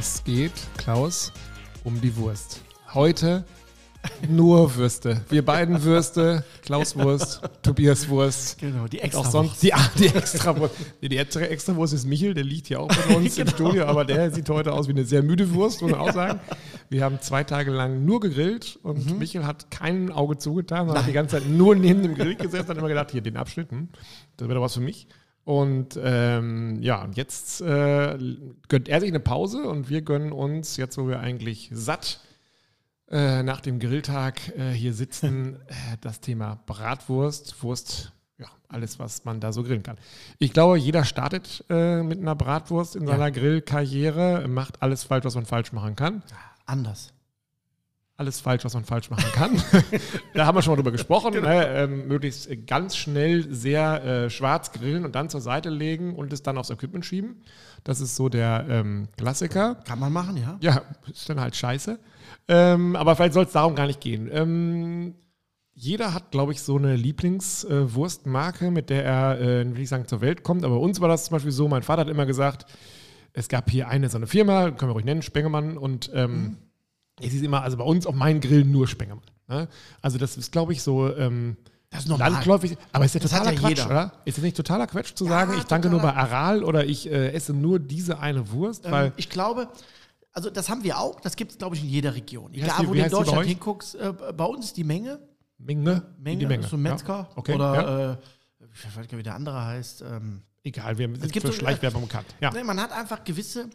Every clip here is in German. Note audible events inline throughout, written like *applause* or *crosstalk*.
Es geht, Klaus, um die Wurst. Heute nur Würste. Wir beiden Würste, Klaus Wurst, Tobias Wurst. Genau, die Auch extra sonst die, *laughs* die extra Wurst. Nee, Die extra, Wurst ist Michel, der liegt hier auch bei uns *laughs* im Studio, aber der sieht heute aus wie eine sehr müde Wurst, muss man auch sagen. Wir haben zwei Tage lang nur gegrillt und Michel hat kein Auge zugetan, sondern hat die ganze Zeit nur neben dem Grill gesessen und hat immer gedacht, hier den Abschnitt, hm, das wäre doch was für mich. Und ähm, ja, und jetzt äh, gönnt er sich eine Pause und wir gönnen uns, jetzt wo wir eigentlich satt äh, nach dem Grilltag äh, hier sitzen, *laughs* äh, das Thema Bratwurst, Wurst, ja, alles, was man da so grillen kann. Ich glaube, jeder startet äh, mit einer Bratwurst in seiner Grillkarriere, macht alles falsch, was man falsch machen kann. Anders. Alles falsch, was man falsch machen kann. *laughs* da haben wir schon mal drüber gesprochen. Ne? Ähm, möglichst ganz schnell sehr äh, schwarz grillen und dann zur Seite legen und es dann aufs Equipment schieben. Das ist so der ähm, Klassiker. Kann man machen, ja. Ja, ist dann halt scheiße. Ähm, aber vielleicht soll es darum gar nicht gehen. Ähm, jeder hat, glaube ich, so eine Lieblingswurstmarke, mit der er, äh, will ich sagen, zur Welt kommt. Aber bei uns war das zum Beispiel so, mein Vater hat immer gesagt, es gab hier eine so eine Firma, können wir ruhig nennen, Spengemann. Und ähm, es ist immer, also bei uns auf meinen Grillen nur Spengemann. Ne? Also das ist, glaube ich, so ähm, Das ist normal. landläufig. Aber ist ja Das totaler ja Quatsch, jeder. oder? Ist das nicht totaler Quatsch zu Ja, sagen, ich danke nur bei. Aral oder ich äh, esse nur diese eine Wurst? weil Ähm, ich glaube, also das haben wir auch, das gibt es, glaube ich, in jeder Region. Wie Egal, die- wo wie du in Deutschland hinguckst, äh, bei uns ist die Menge. Menge, Menge, die Menge. so ein Metzger. Ja. Okay. Oder, äh, ich weiß gar nicht, wie der andere heißt. Ähm, Egal, wir sind gibt für so- Schleichwerbung bekannt. Ja. Nee, man hat einfach gewisse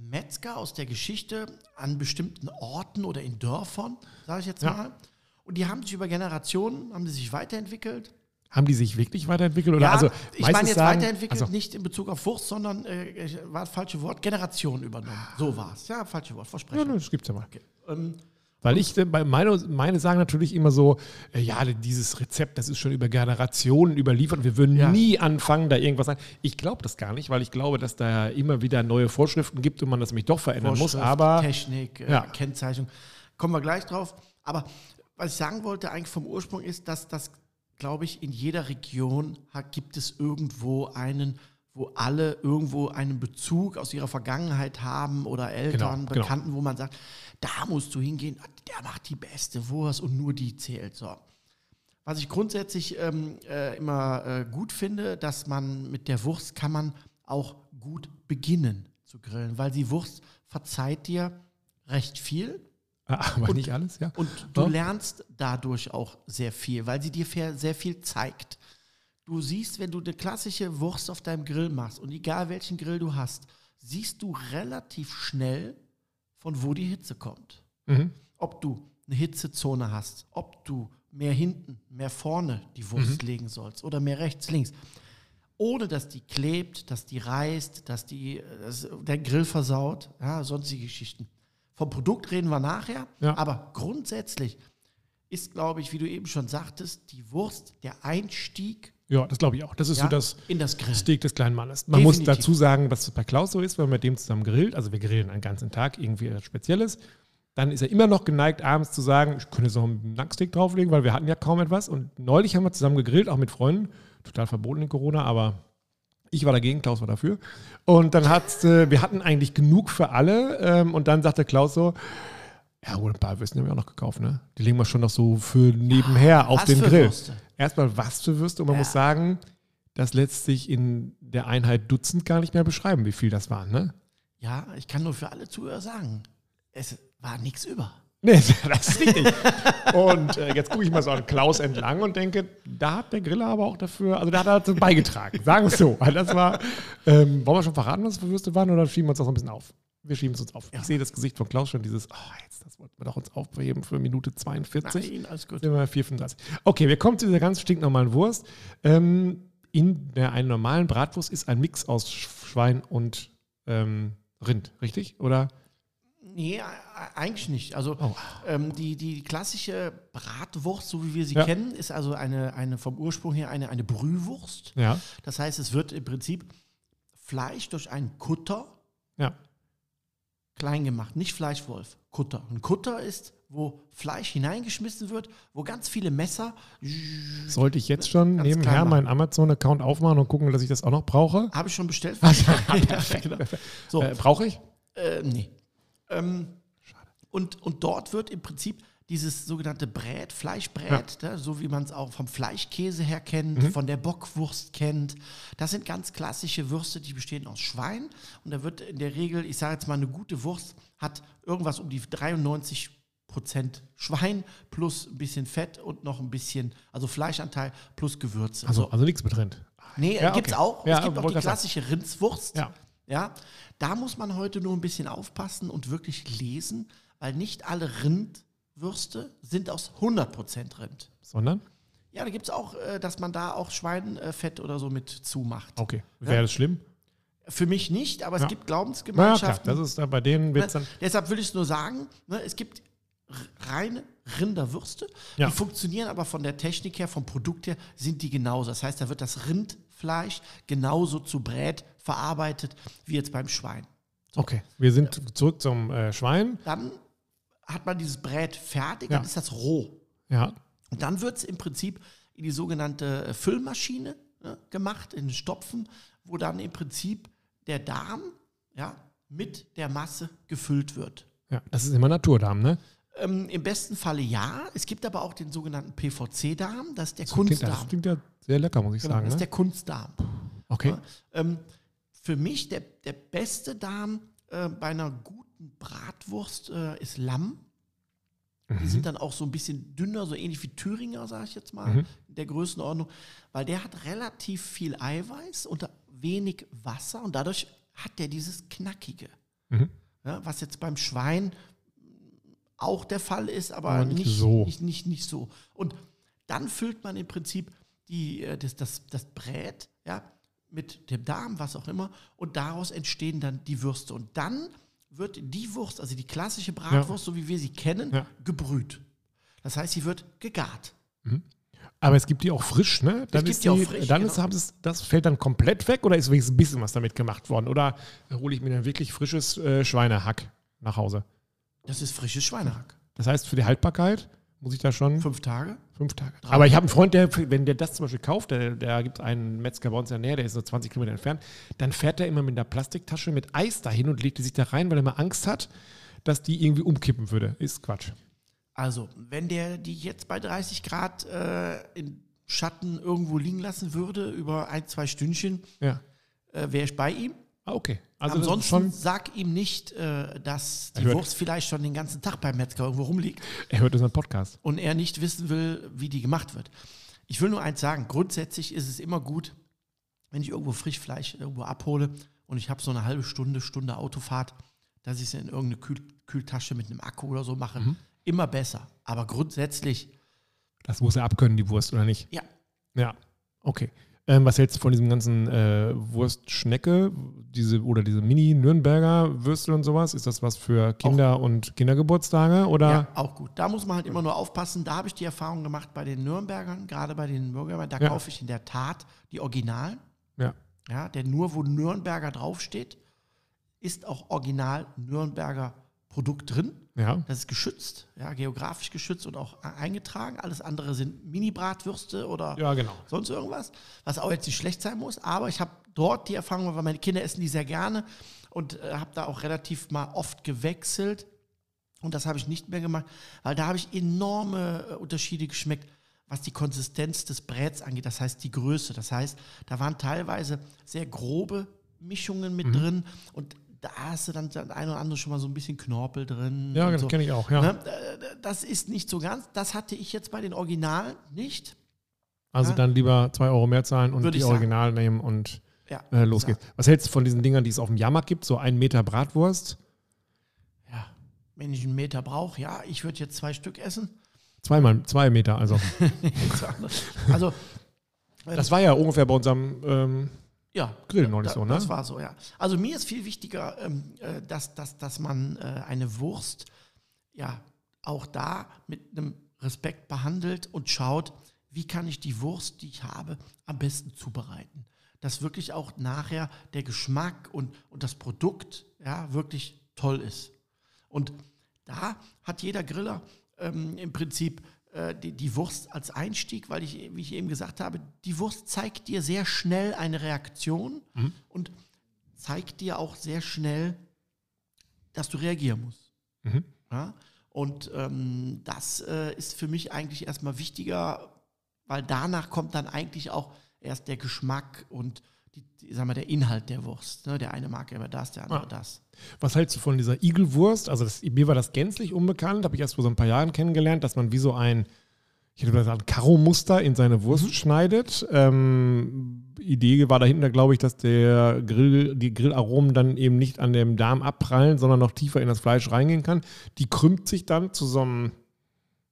Metzger aus der Geschichte an bestimmten Orten oder in Dörfern, sage ich jetzt Ja. mal. Und die haben sich über Generationen, haben die sich weiterentwickelt. Haben die sich wirklich weiterentwickelt? Oder also ich meine jetzt sagen, weiterentwickelt, also, nicht in Bezug auf Wurst, sondern, äh, war das falsche Wort, Generationen übernommen. So war es. Ja, falsche Wort, ja, Versprechen. ne, das gibt's ja mal. Okay. Ähm, Weil ich, äh, meine, meine sagen natürlich immer so, äh, ja, dieses Rezept, das ist schon über Generationen überliefert. Wir würden Ja. nie anfangen, da irgendwas sagen. Ich glaube das gar nicht, weil ich glaube, dass da immer wieder neue Vorschriften gibt und man das nämlich doch verändern muss. Aber Technik, äh, Ja. Kennzeichnung. Kommen wir gleich drauf. Aber was ich sagen wollte eigentlich vom Ursprung ist, dass das, glaube ich, in jeder Region gibt es irgendwo einen, wo alle irgendwo einen Bezug aus ihrer Vergangenheit haben oder Eltern, Genau, genau. Bekannten, wo man sagt, da musst du hingehen, der macht die beste Wurst und nur die zählt. So. Was ich grundsätzlich ähm, äh, immer äh, gut finde, dass man mit der Wurst kann man auch gut beginnen zu grillen, weil die Wurst verzeiht dir recht viel aber nicht alles, ja. und du Ja. lernst dadurch auch sehr viel, weil sie dir sehr viel zeigt. Du siehst, wenn du eine klassische Wurst auf deinem Grill machst und egal welchen Grill du hast, siehst du relativ schnell, von wo die Hitze kommt. Mhm. Ob du eine Hitzezone hast, ob du mehr hinten, mehr vorne die Wurst legen sollst oder mehr rechts, links. Ohne dass die klebt, dass die reißt, dass die dass der Grill versaut, ja, sonstige Geschichten. Vom Produkt reden wir nachher, Ja. aber grundsätzlich ist, glaube ich, wie du eben schon sagtest, die Wurst der Einstieg Ja, das glaube ich auch. Das ist ja, so das das. Steak des kleinen Mannes. Man muss Definitiv. dazu sagen, was bei Klaus so ist, wenn man mit dem zusammen grillt. Also wir grillen einen ganzen Tag irgendwie etwas Spezielles. Dann ist er immer noch geneigt, abends zu sagen, ich könnte noch einen Nacksteak drauflegen, weil wir hatten ja kaum etwas. Und neulich haben wir zusammen gegrillt, auch mit Freunden. Total verboten in Corona, aber ich war dagegen, Klaus war dafür. Und dann hat, äh, wir hatten eigentlich genug für alle. Ähm, und dann sagte Klaus so, ja, wohl ein paar Würstchen haben wir auch noch gekauft, ne? Die legen wir schon noch so für nebenher auf was den für Grill. Würste? Erstmal was für Würste. Und man Ja. muss sagen, das lässt sich in der Einheit Dutzend gar nicht mehr beschreiben, wie viel das waren, ne? Ja, ich kann nur für alle Zuhörer sagen, es war nichts über. *laughs* Nee, das ist richtig. und äh, jetzt gucke ich mal so an Klaus entlang und denke, da hat der Griller aber auch dafür, also da hat er dazu beigetragen, sagen wir es so. Weil das war, ähm, wollen wir schon verraten, was für Würste waren oder schieben wir uns das noch ein bisschen auf? Wir schieben es uns auf. Ich sehe das Gesicht von Klaus schon, dieses, oh, jetzt, das wollten wir doch uns aufheben für Minute 42. Nein, alles gut. Sind wir bei 4,35. Okay, wir kommen zu dieser ganz stinknormalen Wurst. Ähm, in der einen normalen Bratwurst ist ein Mix aus Schwein und ähm, Rind, richtig? Oder? Nee, e- eigentlich nicht. Also Oh. ähm, die, die klassische Bratwurst, so wie wir sie Ja. kennen, ist also eine, eine vom Ursprung her eine, eine Brühwurst. Ja. Das heißt, es wird im Prinzip Fleisch durch einen Kutter Ja. Klein gemacht, nicht Fleischwolf, Kutter. Ein Kutter ist, wo Fleisch hineingeschmissen wird, wo ganz viele Messer. Sollte ich jetzt schon nebenher meinen Amazon-Account aufmachen und gucken, dass ich das auch noch brauche? Habe ich schon bestellt. *laughs* genau. So. Äh, brauche ich? Äh, nee. Ähm, und, und dort wird im Prinzip dieses sogenannte Brät, Fleischbrät, ne, so wie man es auch vom Fleischkäse her kennt, von der Bockwurst kennt. Das sind ganz klassische Würste, die bestehen aus Schwein. Und da wird in der Regel, ich sage jetzt mal, eine gute Wurst hat irgendwas um die 93 Prozent Schwein plus ein bisschen Fett und noch ein bisschen, also Fleischanteil plus Gewürze. Also, also nichts betrennt. Nee, Ja, gibt es okay. auch. Ja, es gibt auch die grad sagen. klassische Rindswurst. Ja. ja. Da muss man heute nur ein bisschen aufpassen und wirklich lesen, weil nicht alle Rindwürste sind aus 100% Rind. Sondern? Ja, da gibt es auch, äh, dass man da auch Schweinfett oder so mit zumacht. Okay. Wäre das schlimm? Für mich nicht, aber es Ja. gibt Na ja, klar. Glaubensgemeinschaften. Das ist bei denen wird's Ne? dann. Deshalb will ich es nur sagen, ne, es gibt reine Rinderwürste, Ja. die funktionieren aber von der Technik her, vom Produkt her, sind die genauso. Das heißt, da wird das Rindfleisch genauso zu Brät verarbeitet wie jetzt beim Schwein. Okay. Wir sind zurück zum äh, Schwein. Dann hat man dieses Brät fertig, Ja. dann ist das roh. Ja. Und dann wird es im Prinzip in die sogenannte äh, Füllmaschine ne, gemacht, in den Stopfen, wo dann im Prinzip der Darm ja, mit der Masse gefüllt wird. ja. Das ist immer Naturdarm, ne? Ähm, Im besten Falle ja. Es gibt aber auch den sogenannten PVC-Darm, das ist der Das klingt, Kunstdarm. das klingt ja sehr lecker, muss ich Genau, sagen. das ist Ne? der Kunstdarm. Okay. Ja, ähm, für mich der, der beste Darm äh, bei einer guten Bratwurst äh, ist Lamm. Die Mhm. sind dann auch so ein bisschen dünner, so ähnlich wie Thüringer, sage ich jetzt mal, Mhm. in der Größenordnung, weil der hat relativ viel Eiweiß und wenig Wasser und dadurch hat der dieses Knackige. Mhm. Ja, was jetzt beim Schwein auch der Fall ist, aber, Aber nicht nicht, so. Nicht, nicht, nicht so. Und dann füllt man im Prinzip die, äh, das, das, das Brät ja, mit dem Darm, was auch immer, und daraus entstehen dann die Würste. Und dann wird die Wurst, also die klassische Bratwurst, so wie wir sie kennen, Ja. gebrüht. Das heißt, sie wird gegart. Aber es gibt die auch frisch, ne? Dann gibt ist die auch frisch, dann genau. ist, haben sie- das fällt dann komplett weg oder ist wenigstens ein bisschen was damit gemacht worden? Oder hole ich mir dann wirklich frisches äh, Schweinehack nach Hause? Das ist frisches Schweinehack. Das heißt, für die Haltbarkeit muss ich da schon Fünf Tage. fünf Tage. Aber ich habe einen Freund, der, wenn der das zum Beispiel kauft, der, der gibt einen Metzger bei uns in der Nähe, der ist so 20 Kilometer entfernt, dann fährt er immer mit einer Plastiktasche mit Eis dahin und legt die sich da rein, weil er mal Angst hat, dass die irgendwie umkippen würde. Ist Quatsch. Also, wenn der die jetzt bei 30 Grad äh, in Schatten irgendwo liegen lassen würde, über ein, zwei Stündchen, Ja. äh, wäre ich bei ihm. Ah, okay. Also Ansonsten sag ihm nicht, äh, dass die Wurst vielleicht schon den ganzen Tag beim Metzger irgendwo rumliegt er hört unseren Podcast. und er nicht wissen will, wie die gemacht wird. Ich will nur eins sagen, grundsätzlich ist es immer gut, wenn ich irgendwo Frischfleisch irgendwo abhole und ich habe so eine halbe Stunde, Stunde Autofahrt, dass ich es in irgendeine Kühl Kühltasche mit einem Akku oder so mache. Mhm. Immer besser. Aber grundsätzlich, Das muss er abkönnen, die Wurst, oder nicht? ja, Ja, okay. Ähm, was hältst du von diesem ganzen äh, Wurstschnecke, diese oder diese Mini-Nürnberger Würstel und sowas? Ist das was für Kinder und Kindergeburtstage? Oder? Ja, auch gut. Da muss man halt immer nur aufpassen. Da habe ich die Erfahrung gemacht bei den Nürnbergern, gerade bei den Nürnbergern. Da Ja. kaufe ich in der Tat die Originalen. Ja. Ja, denn nur wo Nürnberger draufsteht, ist auch original Nürnberger Produkt drin. Ja. Das ist geschützt, ja, geografisch geschützt und auch e- eingetragen. Alles andere sind Mini-Bratwürste oder Ja, genau. sonst irgendwas, was auch jetzt nicht schlecht sein muss. Aber ich habe dort die Erfahrung, weil meine Kinder essen die sehr gerne und äh, habe da auch relativ mal oft gewechselt. Und das habe ich nicht mehr gemacht, weil da habe ich enorme äh, Unterschiede geschmeckt, was die Konsistenz des Bräts angeht. Das heißt die Größe. Das heißt, da waren teilweise sehr grobe Mischungen Mhm. mit drin und da hast du dann das ein oder andere schon mal so ein bisschen Knorpel drin. Ja, das so. kenne ich auch, ja. Ne? Äh, Das ist nicht so ganz. Das hatte ich jetzt bei den Originalen nicht. Also Ja. dann lieber zwei Euro mehr zahlen und Würde die ich sagen. Original nehmen und Ja, äh, los geht's. Was hältst du von diesen Dingern, die es auf dem Jahrmarkt gibt? So ein Meter Bratwurst? Ja, wenn ich einen Meter brauche, ja, ich würde jetzt zwei Stück essen. Zweimal, zwei Meter, also. *laughs* Also, Das war ja ungefähr bei unserem ähm, ja, Grill neulich da, so, ne? das war so, ja. Also mir ist viel wichtiger, ähm, äh, dass, dass, dass man äh, eine Wurst ja auch da mit einem Respekt behandelt und schaut, wie kann ich die Wurst, die ich habe, am besten zubereiten. Dass wirklich auch nachher der Geschmack und, und das Produkt ja, wirklich toll ist. Und da hat jeder Griller ähm, im Prinzip die, die Wurst als Einstieg, weil ich, wie ich eben gesagt habe, die Wurst zeigt dir sehr schnell eine Reaktion und zeigt dir auch sehr schnell, dass du reagieren musst. Mhm. Ja? Und ähm, das äh, ist für mich eigentlich erstmal wichtiger, weil danach kommt dann eigentlich auch erst der Geschmack und die, sag mal, der Inhalt der Wurst. Ne? Der eine mag aber das, der andere Ah. das. Was hältst du von dieser Igelwurst? Also das, mir war das gänzlich unbekannt, habe ich erst vor so ein paar Jahren kennengelernt, dass man wie so ein, ich hätte gesagt, Karo-Muster in seine Wurst schneidet. Ähm, Idee war dahinter, glaube ich, dass der Grill, die Grillaromen dann eben nicht an dem Darm abprallen, sondern noch tiefer in das Fleisch reingehen kann. Die krümmt sich dann zu so einem,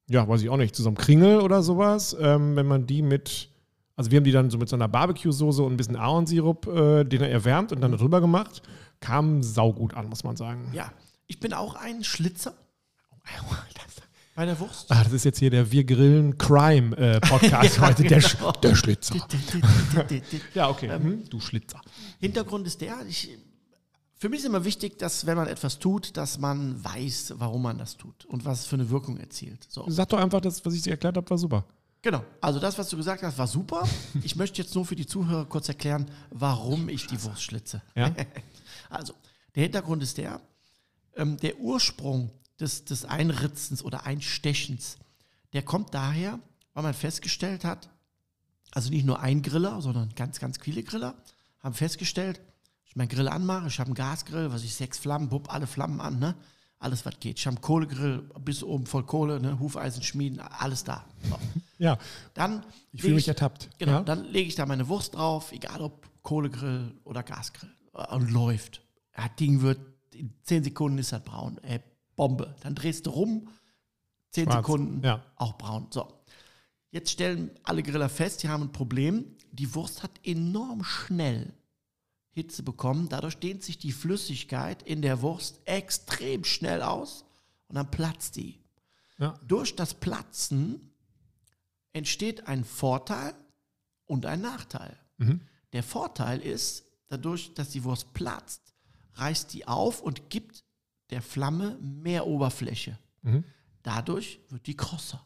ja, weiß ich auch nicht, zu so einem Kringel oder sowas, ähm, wenn man die mit, also wir haben die dann so mit so einer Barbecue-Soße und ein bisschen Ahornsirup, äh, den er erwärmt und dann darüber gemacht. Kam saugut an, muss man sagen. Ja, ich bin auch ein Schlitzer bei der Wurst. Ah, das ist jetzt hier der Wir Grillen Crime äh, Podcast *laughs* *laughs* heute. Der, Sch genau. der Schlitzer. Ja, okay. Hm, du Schlitzer. Hintergrund ist der, ich, für mich ist immer wichtig, dass wenn man etwas tut, dass man weiß, warum man das tut und was es für eine Wirkung erzielt. So. Sag doch einfach, das, was ich dir erklärt habe, war super. Genau. Also das, was du gesagt hast, war super. Ich *laughs* möchte jetzt nur für die Zuhörer kurz erklären, warum ich die Wurst schlitze. Ja? *laughs* Also, der Hintergrund ist der, ähm, der Ursprung des, des Einritzens oder Einstechens, der kommt daher, weil man festgestellt hat, also nicht nur ein Griller, sondern ganz, ganz viele Griller haben festgestellt, ich meinen Grill anmache, ich habe einen Gasgrill, was ich sechs Flammen, bupp, alle Flammen an, ne? Alles, was geht. Ich habe einen Kohlegrill, bis oben voll Kohle, ne? Hufeisen schmieden, alles da. So. Ja, Dann ich fühle mich ertappt. Genau, Ja? dann lege ich da meine Wurst drauf, egal ob Kohlegrill oder Gasgrill. Und läuft. Das Ding wird, in 10 Sekunden ist das braun. Ey, Bombe. Dann drehst du rum, 10 Schwarz, Sekunden, ja. auch braun. So. Jetzt stellen alle Griller fest, die haben ein Problem. Die Wurst hat enorm schnell Hitze bekommen. Dadurch dehnt sich die Flüssigkeit in der Wurst extrem schnell aus und dann platzt die. Ja. Durch das Platzen entsteht ein Vorteil und ein Nachteil. Mhm. Der Vorteil ist, dadurch, dass die Wurst platzt, reißt die auf und gibt der Flamme mehr Oberfläche. Mhm. Dadurch wird die krosser.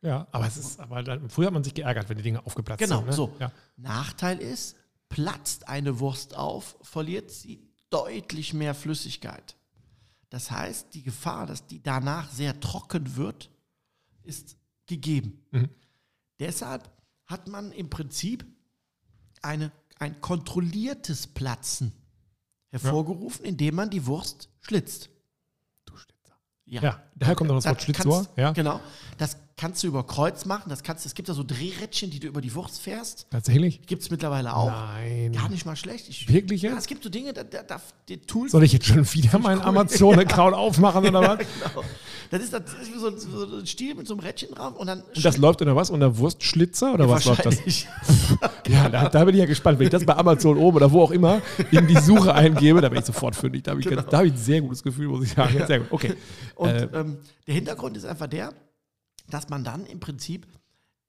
ja, aber es ist, aber dann, früher hat man sich geärgert, wenn die Dinge aufgeplatzt Genau, sind. Ne? so. Ja. Nachteil ist, platzt eine Wurst auf, verliert sie deutlich mehr Flüssigkeit. Das heißt, die Gefahr, dass die danach sehr trocken wird, ist gegeben. Mhm. Deshalb hat man im Prinzip eine, ein kontrolliertes Platzen hervorgerufen, indem man die Wurst schlitzt. Du Schlitzer. Ja, daher kommt auch das Das Wort Schlitzohr. kannst- Ja, Genau. Das kannst du über Kreuz machen. Das kannst, es gibt da so Drehrädchen, die du über die Wurst fährst. tatsächlich? Gibt es mittlerweile auch. Nein. Gar nicht mal schlecht. Ich, Wirklich Ja, jetzt? es gibt so Dinge, da, da, da die Tools. Soll ich jetzt schon wieder meinen Amazon-Account *laughs* *laughs* aufmachen oder was? genau. Das ist, das ist so ein, so ein Stiel mit so einem Rädchen drauf und dann. Und das läuft unter was? Unter Wurstschlitzer oder was läuft das? *laughs* Ja, da, da bin ich ja gespannt. Wenn ich das bei Amazon oben oder wo auch immer in die Suche eingebe, da bin ich sofort fündig. Da habe ich, ganz- da habe ich ein sehr gutes Gefühl, muss ich sagen. Sehr gut. Okay. Und Äh, ähm, der Hintergrund ist einfach der, dass man dann im Prinzip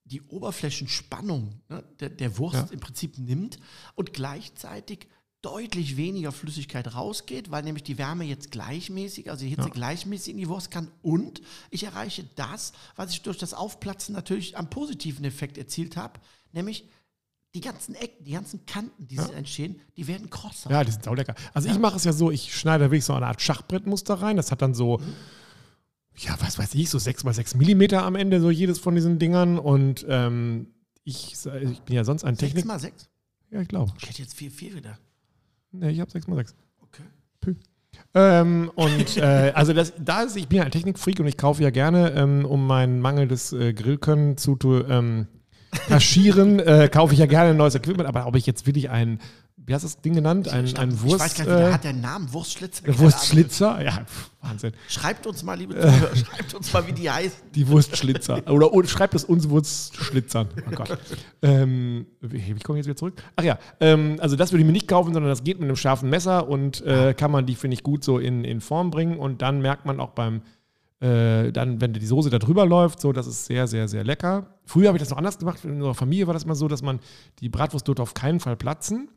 die Oberflächenspannung ne, der, der Wurst Ja. im Prinzip nimmt und gleichzeitig deutlich weniger Flüssigkeit rausgeht, weil nämlich die Wärme jetzt gleichmäßig, also die Hitze Ja. gleichmäßig in die Wurst kann und ich erreiche das, was ich durch das Aufplatzen natürlich am positiven Effekt erzielt habe, nämlich die ganzen Ecken, die ganzen Kanten, die Ja. entstehen, die werden krosser. Ja, die sind auch lecker. Also ich mache es ja so, ich schneide da wirklich so eine Art Schachbrettmuster rein. Das hat dann so, ja, was weiß ich, so 6 mal 6 Millimeter am Ende, so jedes von diesen Dingern. Und ähm, ich, ich bin ja sonst ein Technik. mal sechs? Ja, ich glaube. Ich hätte jetzt vier, vier wieder. Nee, ich habe 6 mal 6. Okay. Ähm, und äh, also das, da ist, ich bin ja ein Technikfreak und ich kaufe ja gerne, ähm, um meinen mangelndes äh, Grillkönnen zu ähm, kaschieren, äh, kaufe ich ja gerne ein neues Equipment. Aber ob ich jetzt wirklich ein, wie hast du das Ding genannt? Ein, Ich, ein Wurst, ich weiß gar nicht, wie der äh, hat der Namen Wurstschlitzer. Wurstschlitzer? Ja, Wahnsinn. Schreibt uns mal, liebe Zuhörer, *laughs* schreibt uns mal, wie die heißen. Die Wurstschlitzer. Oder und schreibt es uns Wurstschlitzern. Oh Gott. ähm, wie komme ich jetzt wieder zurück? Ach ja, ähm, also das würde ich mir nicht kaufen, sondern das geht mit einem scharfen Messer und äh, kann man die, finde ich, gut so in, in Form bringen. Und dann merkt man auch beim, äh, dann, wenn die Soße da drüber läuft, so, das ist sehr, sehr, sehr lecker. Früher habe ich das noch anders gemacht. In unserer Familie war das mal so, dass man die Bratwurst dort auf keinen Fall platzen.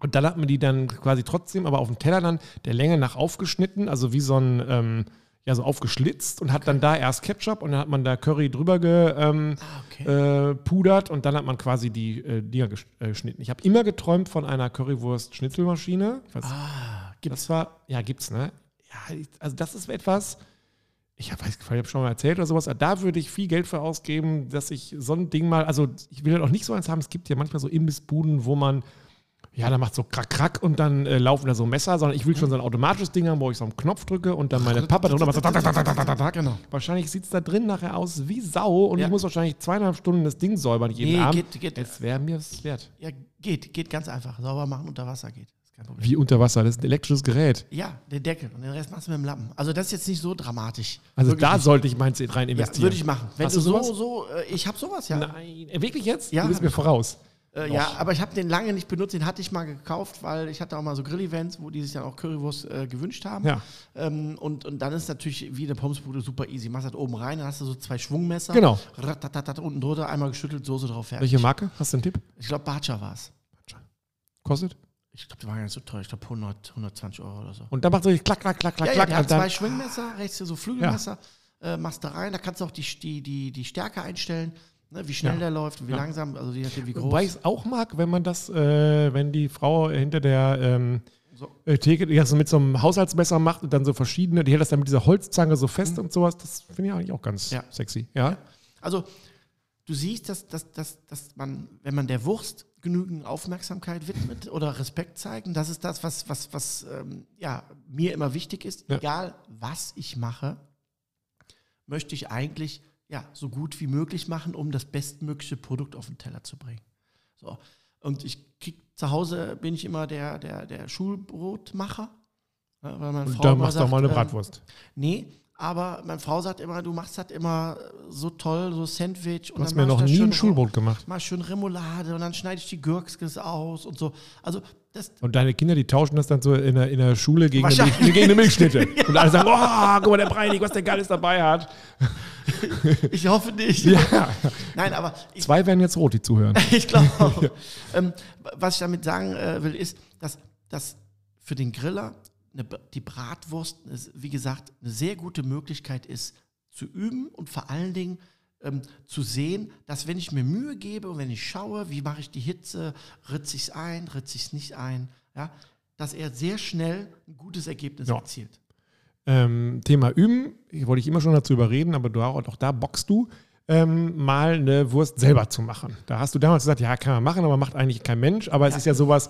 Und dann hat man die dann quasi trotzdem, aber auf dem Teller dann der Länge nach aufgeschnitten, also wie so ein, ähm, ja, so aufgeschlitzt und hat dann da erst Ketchup und dann hat man da Curry drüber gepudert ähm, Ah, okay. äh, und dann hat man quasi die äh, Dinger äh, geschnitten. Ich habe immer geträumt von einer Currywurst-Schnitzelmaschine. Ich weiß, ah, gibt's. das war, ja, gibt's, ne? ja, also das ist etwas, ich habe hab schon mal erzählt oder sowas, da würde ich viel Geld für ausgeben, dass ich so ein Ding mal, also ich will halt auch nicht so eins haben, es gibt ja manchmal so Imbissbuden, wo man ja, da macht so krack, krack und dann äh, laufen da so Messer, sondern ich will schon so ein automatisches Ding haben, wo ich so einen Knopf drücke und dann meine Papa drunter macht so *laughs* genau. Wahrscheinlich sieht es da drin nachher aus wie Sau und ja. ich muss wahrscheinlich zweieinhalb Stunden das Ding säubern jeden nee, Abend. Geht, geht. Es wäre mir es wert. Ja, geht, geht ganz einfach. Sauber machen unter Wasser geht. Wie unter Wasser? Das ist ein elektrisches Gerät. Ja, der Deckel. Und den Rest machst du mit dem Lappen. Also das ist jetzt nicht so dramatisch. Also wirklich da nicht. sollte ich meins rein investieren. Ja, würde ich machen. Wenn Hast du, du so, so, äh, ich habe sowas, ja. Nein, äh, wirklich jetzt? Ja. Du bist mir voraus. Äh, ja, aber ich habe den lange nicht benutzt, den hatte ich mal gekauft, weil ich hatte auch mal so Grill-Events, wo die sich dann auch Currywurst äh, gewünscht haben. Ja. Ähm, und, und dann ist natürlich wie eine Pommesbude super easy. Machst halt oben rein, dann hast du so zwei Schwungmesser. Genau. Ratatatat, unten drunter, einmal geschüttelt, Soße drauf, fertig. Welche Marke? Hast du einen Tipp? Ich glaube, Barcha war es. Kostet? Ich glaube, die waren gar nicht so teuer. Ich glaube, 100, 120 Euro oder so. Und dann macht so klack, klack, klack, klack, ja, klack. Ja, hat zwei Schwingmesser, rechts so Flügelmesser, ja. äh, machst da rein. Da kannst du auch die, die, die, die Stärke einstellen. Ne, wie schnell ja. der läuft, wie ja. langsam, also je nachdem, wie groß. Wobei ich es auch mag, wenn man das, äh, wenn die Frau hinter der ähm, so. Äh, Theke die das mit so einem Haushaltsmesser macht und dann so verschiedene, die hält das dann mit dieser Holzzange so fest mhm. und sowas, das finde ich eigentlich auch ganz ja. sexy. Ja? Also, du siehst, dass, dass, dass, dass man, wenn man der Wurst genügend Aufmerksamkeit widmet oder Respekt zeigen, das ist das, was, was, was ähm, ja, mir immer wichtig ist. Egal, was ich mache, möchte ich eigentlich ja, so gut wie möglich machen, um das bestmögliche Produkt auf den Teller zu bringen. So. Und ich krieg zu Hause bin ich immer der, der, der Schulbrotmacher. weil meine Und Frau da machst du auch mal eine ähm, Bratwurst. Ähm, nee, aber meine Frau sagt immer, du machst das immer so toll, so Sandwich. Du hast mir noch nie ein Schulbrot gemacht. Mal schön Remoulade und dann schneide ich die Gürkskes aus und so. Also das und deine Kinder, die tauschen das dann so in der, in der Schule gegen, eine, gegen eine Milchschnitte. *laughs* ja. Und alle sagen, oh, guck mal, der Breinig, was der Geiles dabei hat. *laughs* ich hoffe nicht. Ja. Nein, aber... Ich, Zwei werden jetzt rot, die zuhören. *laughs* ich glaube auch. ähm, was ich damit sagen äh, will, ist, dass, dass für den Griller eine, die Bratwurst, wie gesagt, eine sehr gute Möglichkeit ist, zu üben und vor allen Dingen ähm, zu sehen, dass wenn ich mir Mühe gebe und wenn ich schaue, wie mache ich die Hitze, ritze ich es ein, ritze ich es nicht ein, ja, dass er sehr schnell ein gutes Ergebnis ja. erzielt. Ähm, Thema Üben, ich wollte ich immer schon dazu überreden, aber du auch, auch da boxst du. Ähm, mal eine Wurst selber zu machen. Da hast du damals gesagt, ja, kann man machen, aber macht eigentlich kein Mensch. Aber ja. es ist ja sowas,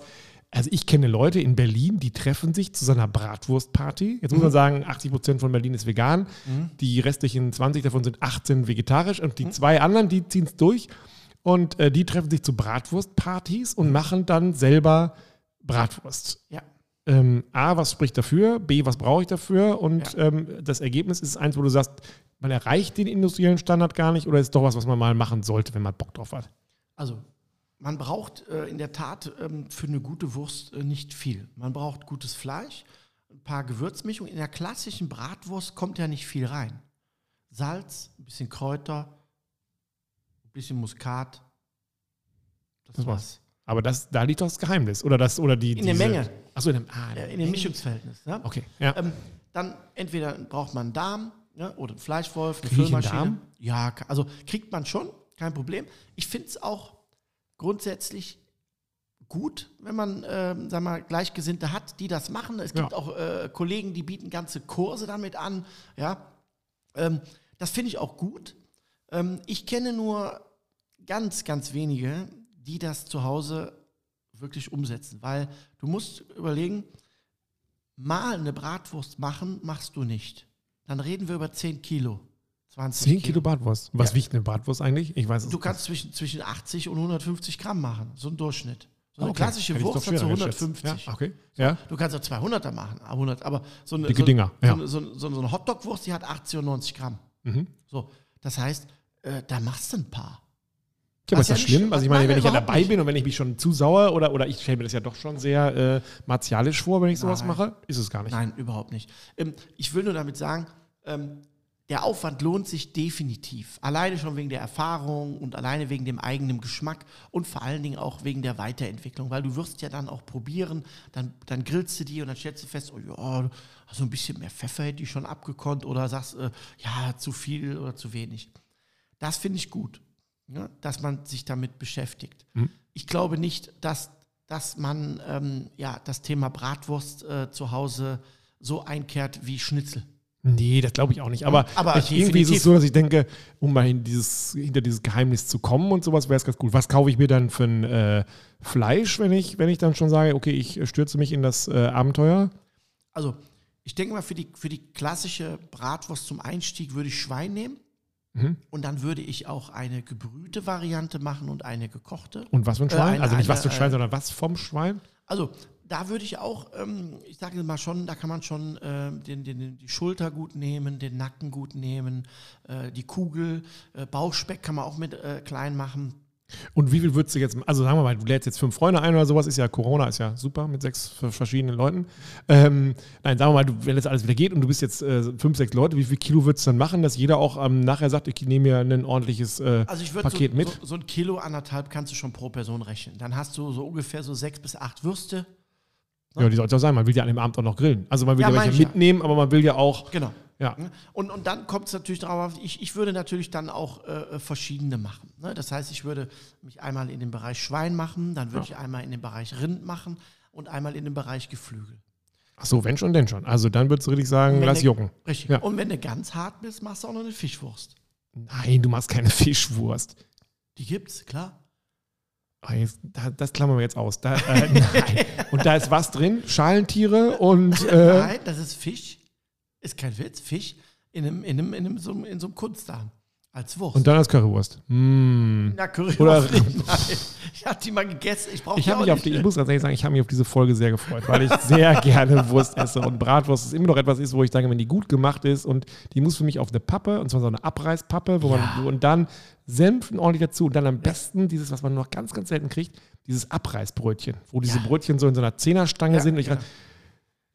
also ich kenne Leute in Berlin, die treffen sich zu so einer Bratwurstparty. Jetzt muss man mhm. sagen, 80 Prozent von Berlin ist vegan. Mhm. Die restlichen 20 davon sind 18 vegetarisch. Und die mhm. zwei anderen, die ziehen es durch. Und äh, die treffen sich zu Bratwurstpartys und mhm. machen dann selber Bratwurst. Ja. Ähm, A, was spricht dafür? B, was brauche ich dafür? Und ja. ähm, das Ergebnis ist eins, wo du sagst, man erreicht den industriellen Standard gar nicht oder ist doch was, was man mal machen sollte, wenn man Bock drauf hat? Also man braucht äh, in der Tat ähm, für eine gute Wurst äh, nicht viel. Man braucht gutes Fleisch, ein paar Gewürzmischungen. In der klassischen Bratwurst kommt ja nicht viel rein. Salz, ein bisschen Kräuter, ein bisschen Muskat. Das, das war's. Aber das, da liegt doch das Geheimnis. Oder, das, oder die, in der Menge. Achso, in dem, ah, in, in dem Mischungsverhältnis. Ja? Okay. Ja. Ähm, dann entweder braucht man einen Darm ja, oder einen Fleischwolf, eine Füllmaschine. Ja, also kriegt man schon, kein Problem. Ich finde es auch grundsätzlich gut, wenn man, äh, sag mal, Gleichgesinnte hat, die das machen. Es gibt ja. auch äh, Kollegen, die bieten ganze Kurse damit an. Ja, ähm, das finde ich auch gut. Ähm, ich kenne nur ganz, ganz wenige, die das zu Hause wirklich umsetzen, weil du musst überlegen, mal eine Bratwurst machen, machst du nicht. Dann reden wir über 10 Kilo. 20 10 Kilo, Kilo Bratwurst. Was ja. wiegt eine Bratwurst eigentlich? Ich weiß es Du kannst zwischen, zwischen 80 und 150 Gramm machen, so ein Durchschnitt. So eine okay. klassische Wurst hat so 150. Ja, okay. Ja. du kannst auch 200er machen, 100, aber so eine, Dicke so, Dinger. Ja. So, so, so, eine Hotdog-Wurst, die hat 80 und 90 Gramm. Mhm. So, das heißt, äh, da machst du ein paar. Ja, aber ist das schlimm? Also ich meine, wenn ich ja dabei bin und wenn ich mich schon zu sauer oder, oder ich stelle mir das ja doch schon sehr äh, martialisch vor, wenn ich sowas Nein. mache, ist es gar nicht. Nein, überhaupt nicht. Ähm, ich will nur damit sagen, ähm, der Aufwand lohnt sich definitiv. Alleine schon wegen der Erfahrung und alleine wegen dem eigenen Geschmack und vor allen Dingen auch wegen der Weiterentwicklung, weil du wirst ja dann auch probieren, dann, dann grillst du die und dann stellst du fest, oh ja, so ein bisschen mehr Pfeffer hätte ich schon abgekonnt oder sagst, äh, ja, zu viel oder zu wenig. Das finde ich gut, ja, dass man sich damit beschäftigt. Mhm. Ich glaube nicht, dass, dass man ähm, ja, das Thema Bratwurst äh, zu Hause so einkehrt wie Schnitzel. Nee, das glaube ich auch nicht. Aber, Aber ich, irgendwie ist es so, dass ich denke, um mal dieses, hinter dieses Geheimnis zu kommen und sowas, wäre es ganz gut. Was kaufe ich mir dann für ein äh, Fleisch, wenn ich, wenn ich dann schon sage, okay, ich äh, stürze mich in das äh, Abenteuer? Also, ich denke mal, für die, für die klassische Bratwurst zum Einstieg würde ich Schwein nehmen. Mhm. Und dann würde ich auch eine gebrühte Variante machen und eine gekochte. Und was für ein Äh, Schwein? eine- also nicht was eine, für ein Schwein, äh, sondern was vom Schwein? Also, da würde ich auch, ähm, ich sage mal schon, da kann man schon ähm, den, den, die Schulter gut nehmen, den Nacken gut nehmen, äh, die Kugel, äh, Bauchspeck kann man auch mit äh, klein machen. Und wie viel würdest du jetzt, also sagen wir mal, du lädst jetzt fünf Freunde ein oder sowas, ist ja Corona, ist ja super mit sechs ver- verschiedenen Leuten. Ähm, nein, sagen wir mal, du, wenn jetzt alles wieder geht und du bist jetzt äh, fünf, sechs Leute, wie viel Kilo würdest du dann machen, dass jeder auch ähm, nachher sagt, ich nehme mir ein ordentliches äh, Also ich würde Paket so, mit? so, so ein Kilo, anderthalb kannst du schon pro Person rechnen. Dann hast du so ungefähr so sechs bis acht Würste. Ja, die soll es auch sein. Man will ja an dem Abend auch noch grillen. Also man will Ja, ja, welche ich ja. mitnehmen, aber man will ja auch. Genau. Ja. Und, und dann kommt es natürlich darauf, ich, ich würde natürlich dann auch äh, verschiedene machen. Ne? Das heißt, ich würde mich einmal in den Bereich Schwein machen, dann würde ich einmal in den Bereich Rind machen und einmal in den Bereich Geflügel. Ach so, wenn schon, denn schon. Also dann würdest du richtig sagen, lass der- jucken. Richtig. Ja. Und wenn du ganz hart bist, machst du auch noch eine Fischwurst. Nein, du machst keine *laughs* Fischwurst. Die gibt's, klar. Ah, jetzt, da, das klammern wir jetzt aus. Da, äh, *laughs* nein. Und da ist was drin? Schalentiere und. *laughs* Äh, Nein, das ist Fisch. Ist kein Witz. Fisch in einem, in einem, in einem, so, in so einem Kunstdarm. Als Wurst. und dann als Currywurst. Mm. Na, Currywurst Oder-. *laughs* Ich habe die mal gegessen. Ich brauche Ich habe mich auf die, ich muss ganz ehrlich sagen, ich habe mich auf diese Folge sehr gefreut, weil ich sehr *laughs* gerne Wurst esse und Bratwurst ist immer noch etwas ist, wo ich sage, wenn die gut gemacht ist und die muss für mich auf eine Pappe und zwar so eine Abreißpappe, wo Ja. man und dann Senf ordentlich dazu und dann am besten dieses, was man noch ganz, ganz selten kriegt, dieses Abreißbrötchen, wo diese Ja. Brötchen so in so einer Zehnerstange Ja, sind und ich ja.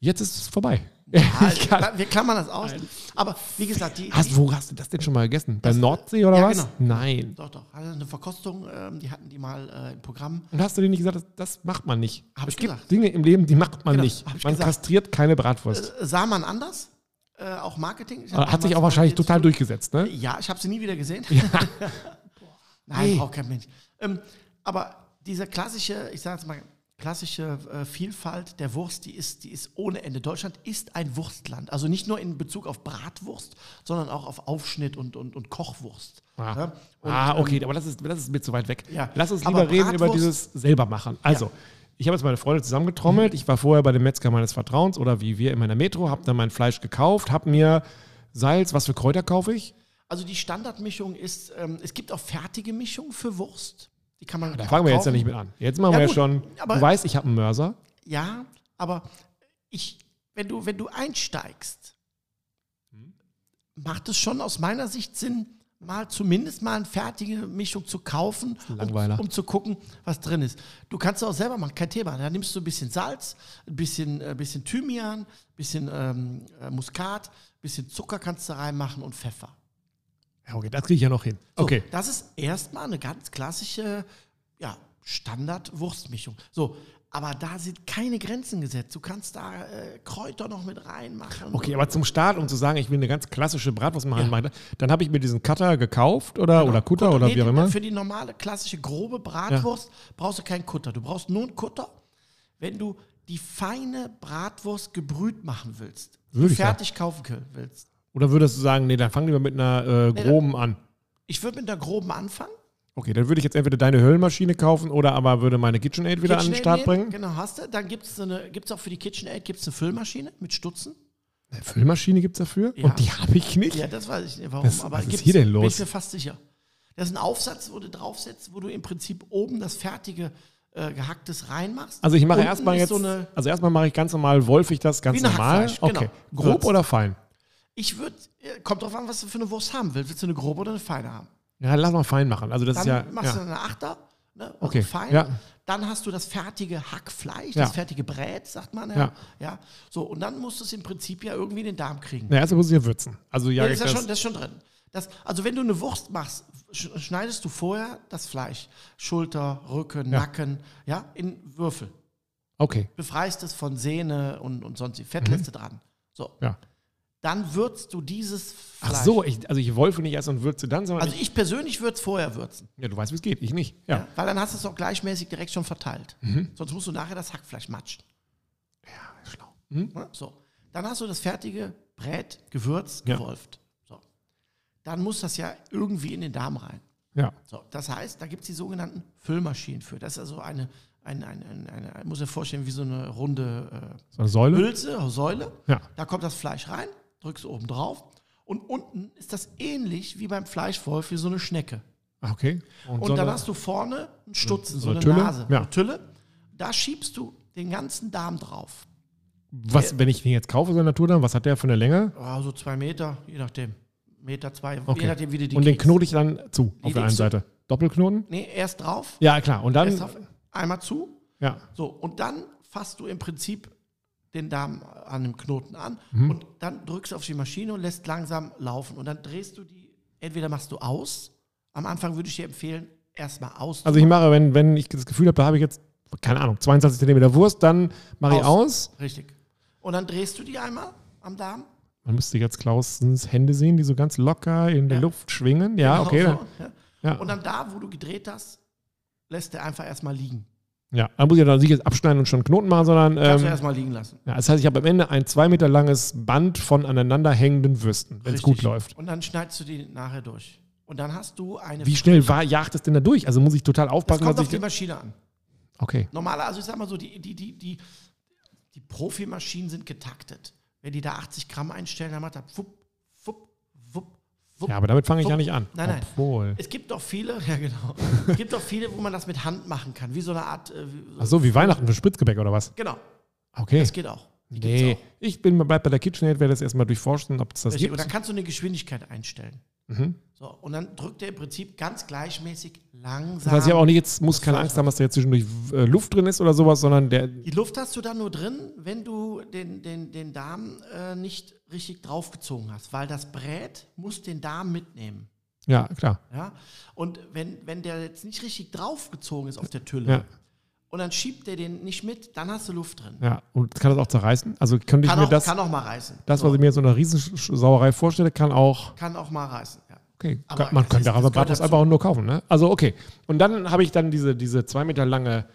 jetzt ist es vorbei. Ja, kann- wir klammern das aus. Aber wie gesagt, die, Hast, wo hast du das denn schon mal gegessen? Bei Nordsee oder ja, was? genau. Nein. Doch, doch. Also eine Verkostung, ähm, die hatten die mal äh, im Programm. Und hast du dir nicht gesagt, das, das macht man nicht? Hab es ich gibt gesagt. Dinge im Leben, die macht man Genau, nicht. Man gesagt. kastriert keine Bratwurst. Äh, sah man anders. Äh, auch Marketing. Hat sich auch wahrscheinlich total durchgesetzt, ne? Ja, ich habe sie nie wieder gesehen. Ja. *laughs* Nein, Nee. braucht kein Mensch. Ähm, aber diese klassische, ich sage jetzt mal, klassische äh, Vielfalt der Wurst, die ist, die ist ohne Ende. Deutschland ist ein Wurstland. Also nicht nur in Bezug auf Bratwurst, sondern auch auf Aufschnitt und, und, und Kochwurst. Ah, Ja? Und, ah okay, ähm, aber das ist, das ist mir zu weit weg. Ja. Lass uns lieber reden über dieses selber machen. Also, Ja. ich habe jetzt meine Freunde zusammengetrommelt. Ich war vorher bei dem Metzger meines Vertrauens oder wie wir in meiner Metro, habe dann mein Fleisch gekauft, habe mir Salz, was für Kräuter kaufe ich? Also die Standardmischung ist, ähm, es gibt auch fertige Mischungen für Wurst. Die kann man Da fangen wir jetzt ja nicht mit an. Jetzt machen Ja, wir ja schon, aber- du weißt, ich habe einen Mörser. Ja, aber ich, wenn du, wenn du einsteigst, macht es schon aus meiner Sicht Sinn, mal zumindest mal eine fertige Mischung zu kaufen, ein um, um zu gucken, was drin ist. Du kannst es auch selber machen, kein Thema. Da nimmst du ein bisschen Salz, ein bisschen, äh, bisschen Thymian, ein bisschen ähm, äh, Muskat, ein bisschen Zucker kannst du reinmachen und Pfeffer. Ja, okay, das kriege ich ja noch hin. So, Okay. Das ist erstmal eine ganz klassische ja, Standard-Wurstmischung. So, aber da sind keine Grenzen gesetzt. Du kannst da äh, Kräuter noch mit reinmachen. Okay, aber zum Start, um zu sagen, ich will eine ganz klassische Bratwurst machen, Ja. dann habe ich mir diesen Cutter gekauft oder, Genau. oder Kutter oder nee, wie auch immer. Für die normale, klassische, grobe Bratwurst brauchst du keinen Kutter. Du brauchst nur einen Kutter, wenn du die feine Bratwurst gebrüht machen willst. Fertig kaufen können willst. Oder würdest du sagen, nee, dann fangen wir mit einer äh, groben an? Ich würde mit der groben anfangen. Okay, dann würde ich jetzt entweder deine Höllenmaschine kaufen oder aber würde meine KitchenAid wieder an den KitchenAid Start nehmen. bringen. Genau, hast du. Dann gibt es eine, gibt's auch für die KitchenAid gibt's eine Füllmaschine mit Stutzen. Eine Füllmaschine gibt es dafür? Ja. Und die habe ich nicht. Ja, das weiß ich nicht, warum. Das- aber was ist hier denn Bin los? ich mir fast sicher. Das ist ein Aufsatz, wo du draufsetzt, wo du im Prinzip oben das fertige äh, gehacktes reinmachst. Also ich mache erstmal jetzt, So also erstmal mache ich ganz normal, wolfe ich das ganz normal. Hackfleisch, Okay. genau. Grob Würzen. oder fein? Ich würde, kommt drauf an, was du für eine Wurst haben willst. Willst du eine grobe oder eine feine haben? Ja, lass mal fein machen. Also das Dann ist ja. machst ja. du eine Achter, ne, Okay, fein. ja. Dann hast du das fertige Hackfleisch, Ja. das fertige Brät, sagt man ja. Ja. So, und dann musst du es im Prinzip ja irgendwie in den Darm kriegen. Na, erstmal muss ich ja würzen. Also ja, das, ist ja schon, das ist schon drin. Das, also wenn du eine Wurst machst, sch- schneidest du vorher das Fleisch, Schulter, Rücken, Ja. Nacken, ja, in Würfel. okay, Befreist es von Sehne und, und sonst die Fett lässt du dran. So, ja. Dann würzt du dieses Fleisch. Ach so, ich, also ich wolfe nicht erst und würze dann, sondern Also ich persönlich würde es vorher würzen. ich, ja, du weißt, wie es geht. Ich nicht. Ja. Ja. Weil dann hast du es auch gleichmäßig direkt schon verteilt. Mhm. Sonst musst du nachher das Hackfleisch matschen. Schlau. Hm? Ne? So. Dann hast du das fertige Brät, Gewürz, Ja. gewolft. So. Dann muss das ja irgendwie in den Darm rein. Ja. So, das heißt, da gibt es die sogenannten Füllmaschinen für. Das ist also eine, eine, eine, eine, eine muss dir vorstellen, wie so eine runde äh, So eine Säule. Hülse, Säule. Ja. Da kommt das Fleisch rein, drückst oben drauf und unten ist das ähnlich wie beim Fleischwolf, wie so eine Schnecke. Ah, Okay. Und so dann hast du vorne einen Stutzen, so eine eine Tülle? Nase, Ja. eine Tülle. Da schiebst du den ganzen Darm drauf. was, wenn ich den jetzt kaufe, so ein Naturdarm, was hat der für eine Länge? Oh, so zwei Meter, je nachdem. Meter, zwei, Okay. je nachdem, wie du die Und den knote ich dann zu, auf der einen du- Seite. Doppelknoten? Nee, erst drauf, Ja, klar. Und dann, drauf, einmal zu. ja. So, und dann fasst du im Prinzip den Darm an dem Knoten an Mhm. und dann drückst du auf die Maschine und lässt langsam laufen. Und dann drehst du die, entweder machst du aus. Am Anfang würde ich dir empfehlen, erstmal aus. Also ich mache, wenn, wenn ich das Gefühl habe, da habe ich jetzt, keine Ahnung, 22 Zentimeter Wurst, dann mache ich Aus. aus. Richtig. Und dann drehst du die einmal am Darm. Man müsste jetzt Klausens Hände sehen, die so ganz locker in der Ja. Luft schwingen. Ja, Genau okay. so, ja. Ja. Und dann da, wo du gedreht hast, lässt er einfach erstmal liegen. Ja, dann muss ich ja dann nicht jetzt abschneiden und schon Knoten machen, sondern Kannst du ähm, erstmal liegen lassen. ja, das heißt, ich habe am Ende ein zwei Meter langes Band von aneinander hängenden Würsten, wenn es gut läuft. Und dann schneidest du die nachher durch. Und dann hast du eine. Wie schnell war, jagt es denn da durch? Also muss ich total das aufpassen, kommt dass auf die. Maschine an. Okay. Normaler, also ich sag mal so, die, die, die, die, die Profimaschinen sind getaktet. Wenn die da 80 Gramm einstellen, dann macht er wupp, wupp. Ja, aber damit fange ich wupp. ja nicht an. Nein, nein. Obwohl. Es gibt doch viele, *laughs* ja genau. es gibt doch viele, wo man das mit Hand machen kann. Wie so eine Art. Äh, wie- Ach so, wie Weihnachten für Spritzgebäck oder was? Genau, Okay. das geht auch. Die Nee, auch. ich bin bleib bei der KitchenAid, werde das erstmal durchforschen, ob es das Richtig. gibt. Und dann kannst du eine Geschwindigkeit einstellen. Mhm. So, und dann drückt er im Prinzip ganz gleichmäßig langsam. Das heißt, ich habe auch nicht jetzt, muss keine Angst haben, dass da jetzt zwischendurch äh, Luft drin ist oder sowas, sondern der. Die Luft hast du dann nur drin, wenn du den, den, den Darm äh, nicht richtig draufgezogen hast, weil das Brät muss den Darm mitnehmen. Ja, klar. Ja? Und wenn, wenn der jetzt nicht richtig draufgezogen ist auf der Tülle Ja, und dann schiebt der den nicht mit, dann hast du Luft drin. ja. Und kann das auch zerreißen? Also könnte ich Kann mir auch, das, kann auch mal reißen. das, So, was ich mir so einer Riesensauerei vorstelle, kann auch. kann auch mal reißen. Ja. Okay, Aber man könnte aber Bratwurst einfach nur kaufen, ne? Also okay. Und dann habe ich dann diese, diese zwei Meter lange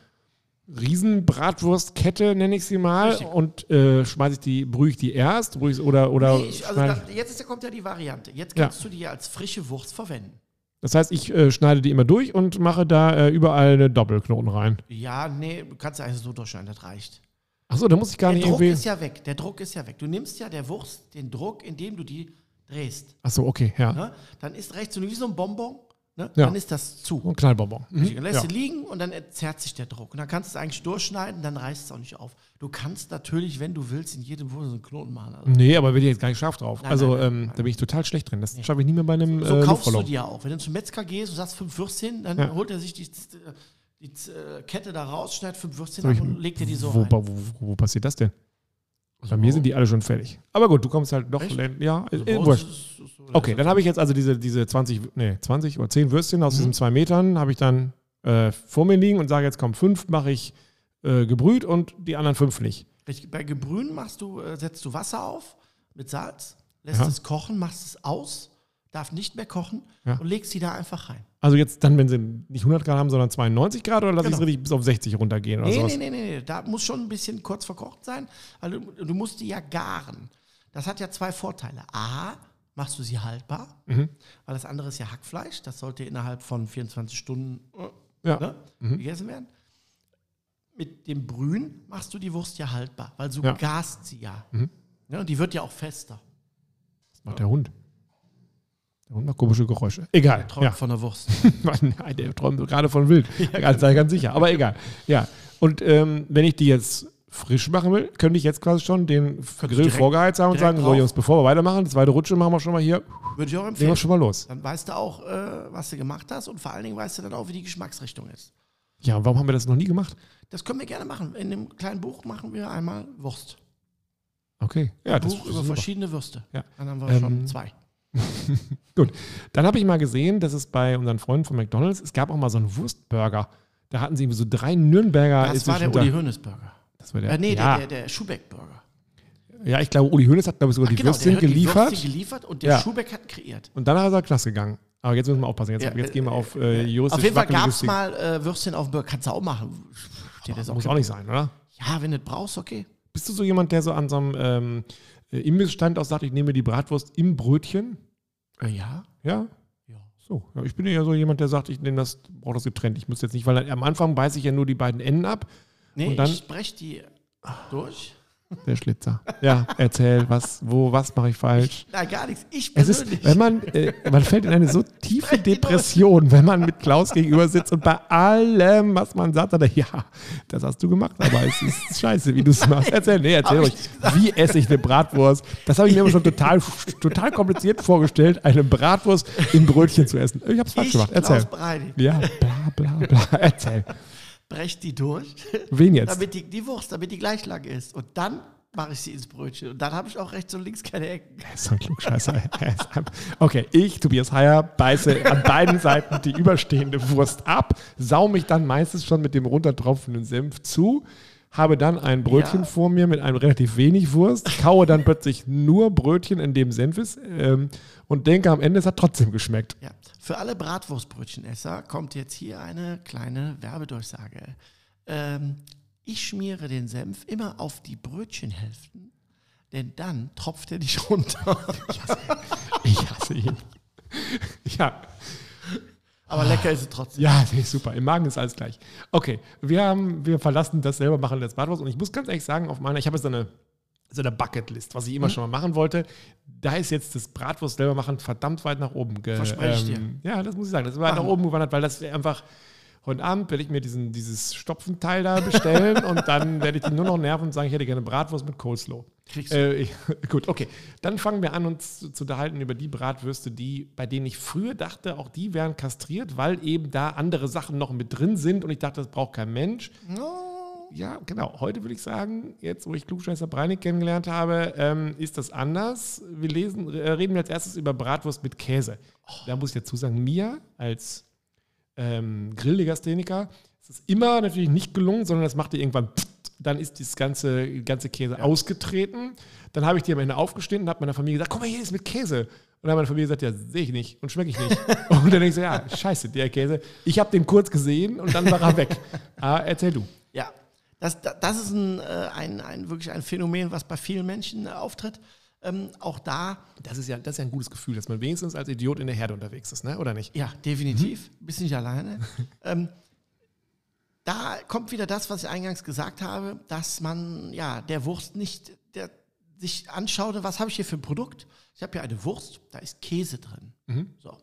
Riesenbratwurstkette, nenne ich sie mal, Richtig. und äh, schmeiße ich die, brühe ich die erst, brühe ich oder oder Nee, ich, also schneide- da, jetzt ist, kommt ja die Variante. Jetzt Ja. kannst du die ja als frische Wurst verwenden. Das heißt, ich äh, schneide die immer durch und mache da äh, überall eine Doppelknoten rein. Ja, nee, du kannst ja eigentlich so durchschneiden, das reicht. Achso, da muss ich gar Der nicht Druck irgendwie. ist ja weg. Der Druck ist ja weg. Du nimmst ja der Wurst den Druck, indem du die drehst. Achso, okay, ja. Ne? Dann ist rechts so wie so ein Bonbon, ne? Ja. dann ist das zu. Ein Knallbonbon. Mhm. Dann lässt Ja. du liegen und dann entzerrt sich der Druck. Und dann kannst du es eigentlich durchschneiden, dann reißt es auch nicht auf. Du kannst natürlich, wenn du willst, in jedem so einen Knoten machen. Also, Nee, aber bin ich jetzt gar nicht scharf drauf. Nein, also nein, ähm, nein. da bin ich total schlecht drin. Das schaffe ich nie mehr bei einem so äh, kaufst du die ja auch. Wenn du zum Metzger gehst und sagst fünf Würstchen, dann Ja. holt er sich die, die, äh, Kette da raus, schneidet fünf Würstchen ab und legt dir die so wo, rein. wo, wo, wo passiert das denn? Also Bei mir sind die alle schon fertig. Aber gut, du kommst halt doch. Ja, Also äh, wurscht. Okay, dann habe ich jetzt also diese, diese 20, nee, 20 oder 10 Würstchen aus Mhm. diesen zwei Metern, habe ich dann äh, vor mir liegen und sage, jetzt kommen fünf, mache ich äh, gebrüht und die anderen fünf nicht. Bei Gebrühen machst du, äh, setzt du Wasser auf mit Salz, lässt Ja. es kochen, machst es aus, darf nicht mehr kochen Ja. und legst die da einfach rein. Also jetzt dann, wenn sie nicht 100 Grad haben, sondern 92 Grad oder lasse ich es Genau. richtig bis auf 60 runtergehen oder Nee, sowas? nee, nee, nee, nee, da muss schon ein bisschen kurz verkocht sein, weil du, du musst die ja garen. Das hat ja zwei Vorteile. A, machst du sie haltbar, Mhm. weil das andere ist ja Hackfleisch, das sollte innerhalb von 24 Stunden Ja. ne, Mhm. gegessen werden. Mit dem Brühen machst du die Wurst ja haltbar, weil du Ja. gast sie ja. Mhm. ja. Und die wird ja auch fester. Was macht der Hund? Der Hund macht komische Geräusche. Egal. Träumt Ja. von der Wurst. *laughs* Nein, der träumt gerade von wild. *laughs* Ganz, sei ganz sicher. Aber egal. Ja. Und ähm, wenn ich die jetzt frisch machen will, könnte ich jetzt quasi schon den Grill direkt- vorgeheizt haben und sagen, so drauf. Jungs, bevor wir weitermachen, die zweite Rutsche machen wir schon mal hier, Würde ich auch empfehlen. wir schon mal los. Dann weißt du auch, äh, was du gemacht hast und vor allen Dingen weißt du dann auch, wie die Geschmacksrichtung ist. Ja, warum haben wir das noch nie gemacht? Das können wir gerne machen. In dem kleinen Buch machen wir einmal Wurst. Okay. Ja, Ein das Buch über super. verschiedene Würste. Ja. Dann haben wir Ähm, schon zwei. *laughs* Gut. Dann habe ich mal gesehen, dass es bei unseren Freunden von McDonalds, es gab auch mal so einen Wurstburger. Da hatten sie irgendwie so drei Nürnberger. Das war der Uli Hoeneß Burger. Das war der, Äh, nee, ja, der, der, der Schubeck Burger. ja, ich glaube, Uli Hoeneß hat, glaube ich, sogar die Genau, Würstchen der hat die geliefert. Würstchen geliefert und der Ja. Schubeck hat kreiert. Und dann ist er Knast gegangen. Aber jetzt müssen wir aufpassen. Jetzt, Ja, jetzt äh, gehen wir auf äh, juristisch Auf jeden Fall gab es mal äh, Würstchen auf dem Burger. Kannst du auch machen. Steht jetzt Muss kein- auch nicht sein, oder? Ja, wenn du das brauchst, okay. Bist du so jemand, der so an so einem ähm, äh, Imbissstand auch sagt, ich nehme die Bratwurst im Brötchen? Äh, ja. Ja? Ja. So, ja, ich bin ja so jemand, der sagt, ich nehme das, brauche das getrennt. Ich muss jetzt nicht, weil am Anfang beiße ich ja nur die beiden Enden ab. Nee, Und dann- ich breche die durch. Der Schlitzer. Ja, erzähl, was, wo, was mache ich falsch? Nein, gar nichts. Ich Es persönlich. ist, wenn man, äh, man fällt in eine so tiefe Depression, wenn man mit Klaus gegenüber sitzt und bei allem, was man sagt, sagt er, ja, das hast du gemacht, aber es ist scheiße, wie du es machst. Erzähl, nee, erzähl ruhig. Wie esse ich eine Bratwurst? Das habe ich mir immer schon total, total kompliziert vorgestellt, eine Bratwurst im Brötchen zu essen. Ich habe es falsch ich, gemacht. Erzähl. Klaus Breinig, Ja, bla, bla, bla. Erzähl. Brech die durch, *laughs* Wen jetzt? damit die, die Wurst, damit die gleich lang ist. Und dann mache ich sie ins Brötchen. Und dann habe ich auch rechts und links keine Ecken. Er *laughs* ist so ein Klugscheißer. Er Okay, ich, Tobias Heyer, beiße an beiden Seiten die überstehende Wurst ab, sau mich dann meistens schon mit dem runtertropfenden Senf zu, habe dann ein Brötchen Ja. vor mir mit einem relativ wenig Wurst, kaue dann plötzlich nur Brötchen, in dem Senf ist ähm, und denke am Ende, es hat trotzdem geschmeckt. Ja. Für alle Bratwurstbrötchenesser kommt jetzt hier eine kleine Werbedurchsage. Ähm, ich schmiere den Senf immer auf die Brötchenhälften, denn dann tropft er nicht *laughs* runter. Ich hasse ihn. Ja, Aber lecker ist es trotzdem. Ja, nee, super. Im Magen ist alles gleich. Okay, wir, haben, wir verlassen das selber machen des Bratwurst und ich muss ganz ehrlich sagen, auf meiner, ich habe jetzt eine, so eine Bucketlist, was ich immer schon mal machen wollte. Da ist jetzt das Bratwurst selber machen verdammt weit nach oben. Ge, Verspreche ich Ja, das muss ich sagen. Das ist weit nach oben gewandert, weil das einfach. Heute Abend werde ich mir diesen, dieses Stopfenteil da bestellen *laughs* und dann werde ich die nur noch nerven und sagen, ich hätte gerne Bratwurst mit Coleslaw. Kriegst du. Äh, ich, *laughs* gut, okay. Dann fangen wir an, uns zu, zu unterhalten über die Bratwürste, die, bei denen ich früher dachte, auch die wären kastriert, weil eben da andere Sachen noch mit drin sind und ich dachte, das braucht kein Mensch. Ja, genau. Heute würde ich sagen, jetzt wo ich Klugscheißer Breinig kennengelernt habe, ähm, ist das anders. Wir lesen, äh, reden als erstes über Bratwurst mit Käse. Da muss ich dazu sagen, mir als ähm, Grilllegastheniker ist es immer natürlich nicht gelungen, sondern das machte irgendwann pft, dann ist das ganze, ganze Käse ausgetreten. Dann habe ich die am Ende aufgestanden und habe meiner Familie gesagt, guck mal, hier ist mit Käse. Und dann hat meine Familie gesagt, ja, sehe ich nicht und schmecke ich nicht. *laughs* und dann denke ich so, ja, scheiße, der Käse. Ich habe den kurz gesehen und dann war er weg. *laughs* Ah, erzähl du. Ja, das, das ist ein, äh, ein, ein, wirklich ein Phänomen, was bei vielen Menschen äh, auftritt. Ähm, auch da, Das ist, ja, das ist ja ein gutes Gefühl, dass man wenigstens als Idiot in der Herde unterwegs ist, ne? oder nicht? ja, definitiv, bist nicht alleine. *laughs* ähm, da kommt wieder das, was ich eingangs gesagt habe, dass man ja der Wurst nicht der, sich anschaute, was habe ich hier für ein Produkt? Ich habe hier eine Wurst, da ist Käse drin. So.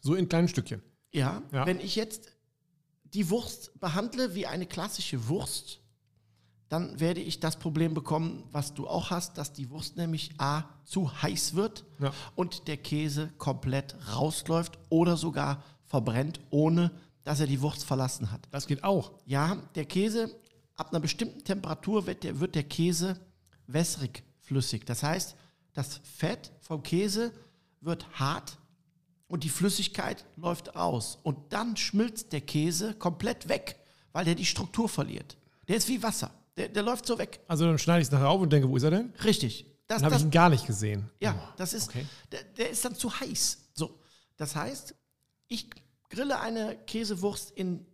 So in kleinen Stückchen. Ja, Ja. wenn ich jetzt die Wurst behandle wie eine klassische Wurst, dann werde ich das Problem bekommen, was du auch hast, dass die Wurst nämlich A zu heiß wird Ja. und der Käse komplett rausläuft oder sogar verbrennt, ohne dass er die Wurst verlassen hat. Das geht auch. Ja, der Käse, ab einer bestimmten Temperatur wird der, wird der Käse wässrig flüssig. Das heißt, das Fett vom Käse wird hart und die Flüssigkeit läuft aus. Und dann schmilzt der Käse komplett weg, weil der die Struktur verliert. Der ist wie Wasser. Der, der läuft so weg. Also dann schneide ich es nachher auf und denke, wo ist er denn? Richtig. Das, Dann habe ich das, ihn gar nicht gesehen. ja, das ist, okay. der, der ist dann zu heiß. So, das heißt, ich grille eine Käsewurst in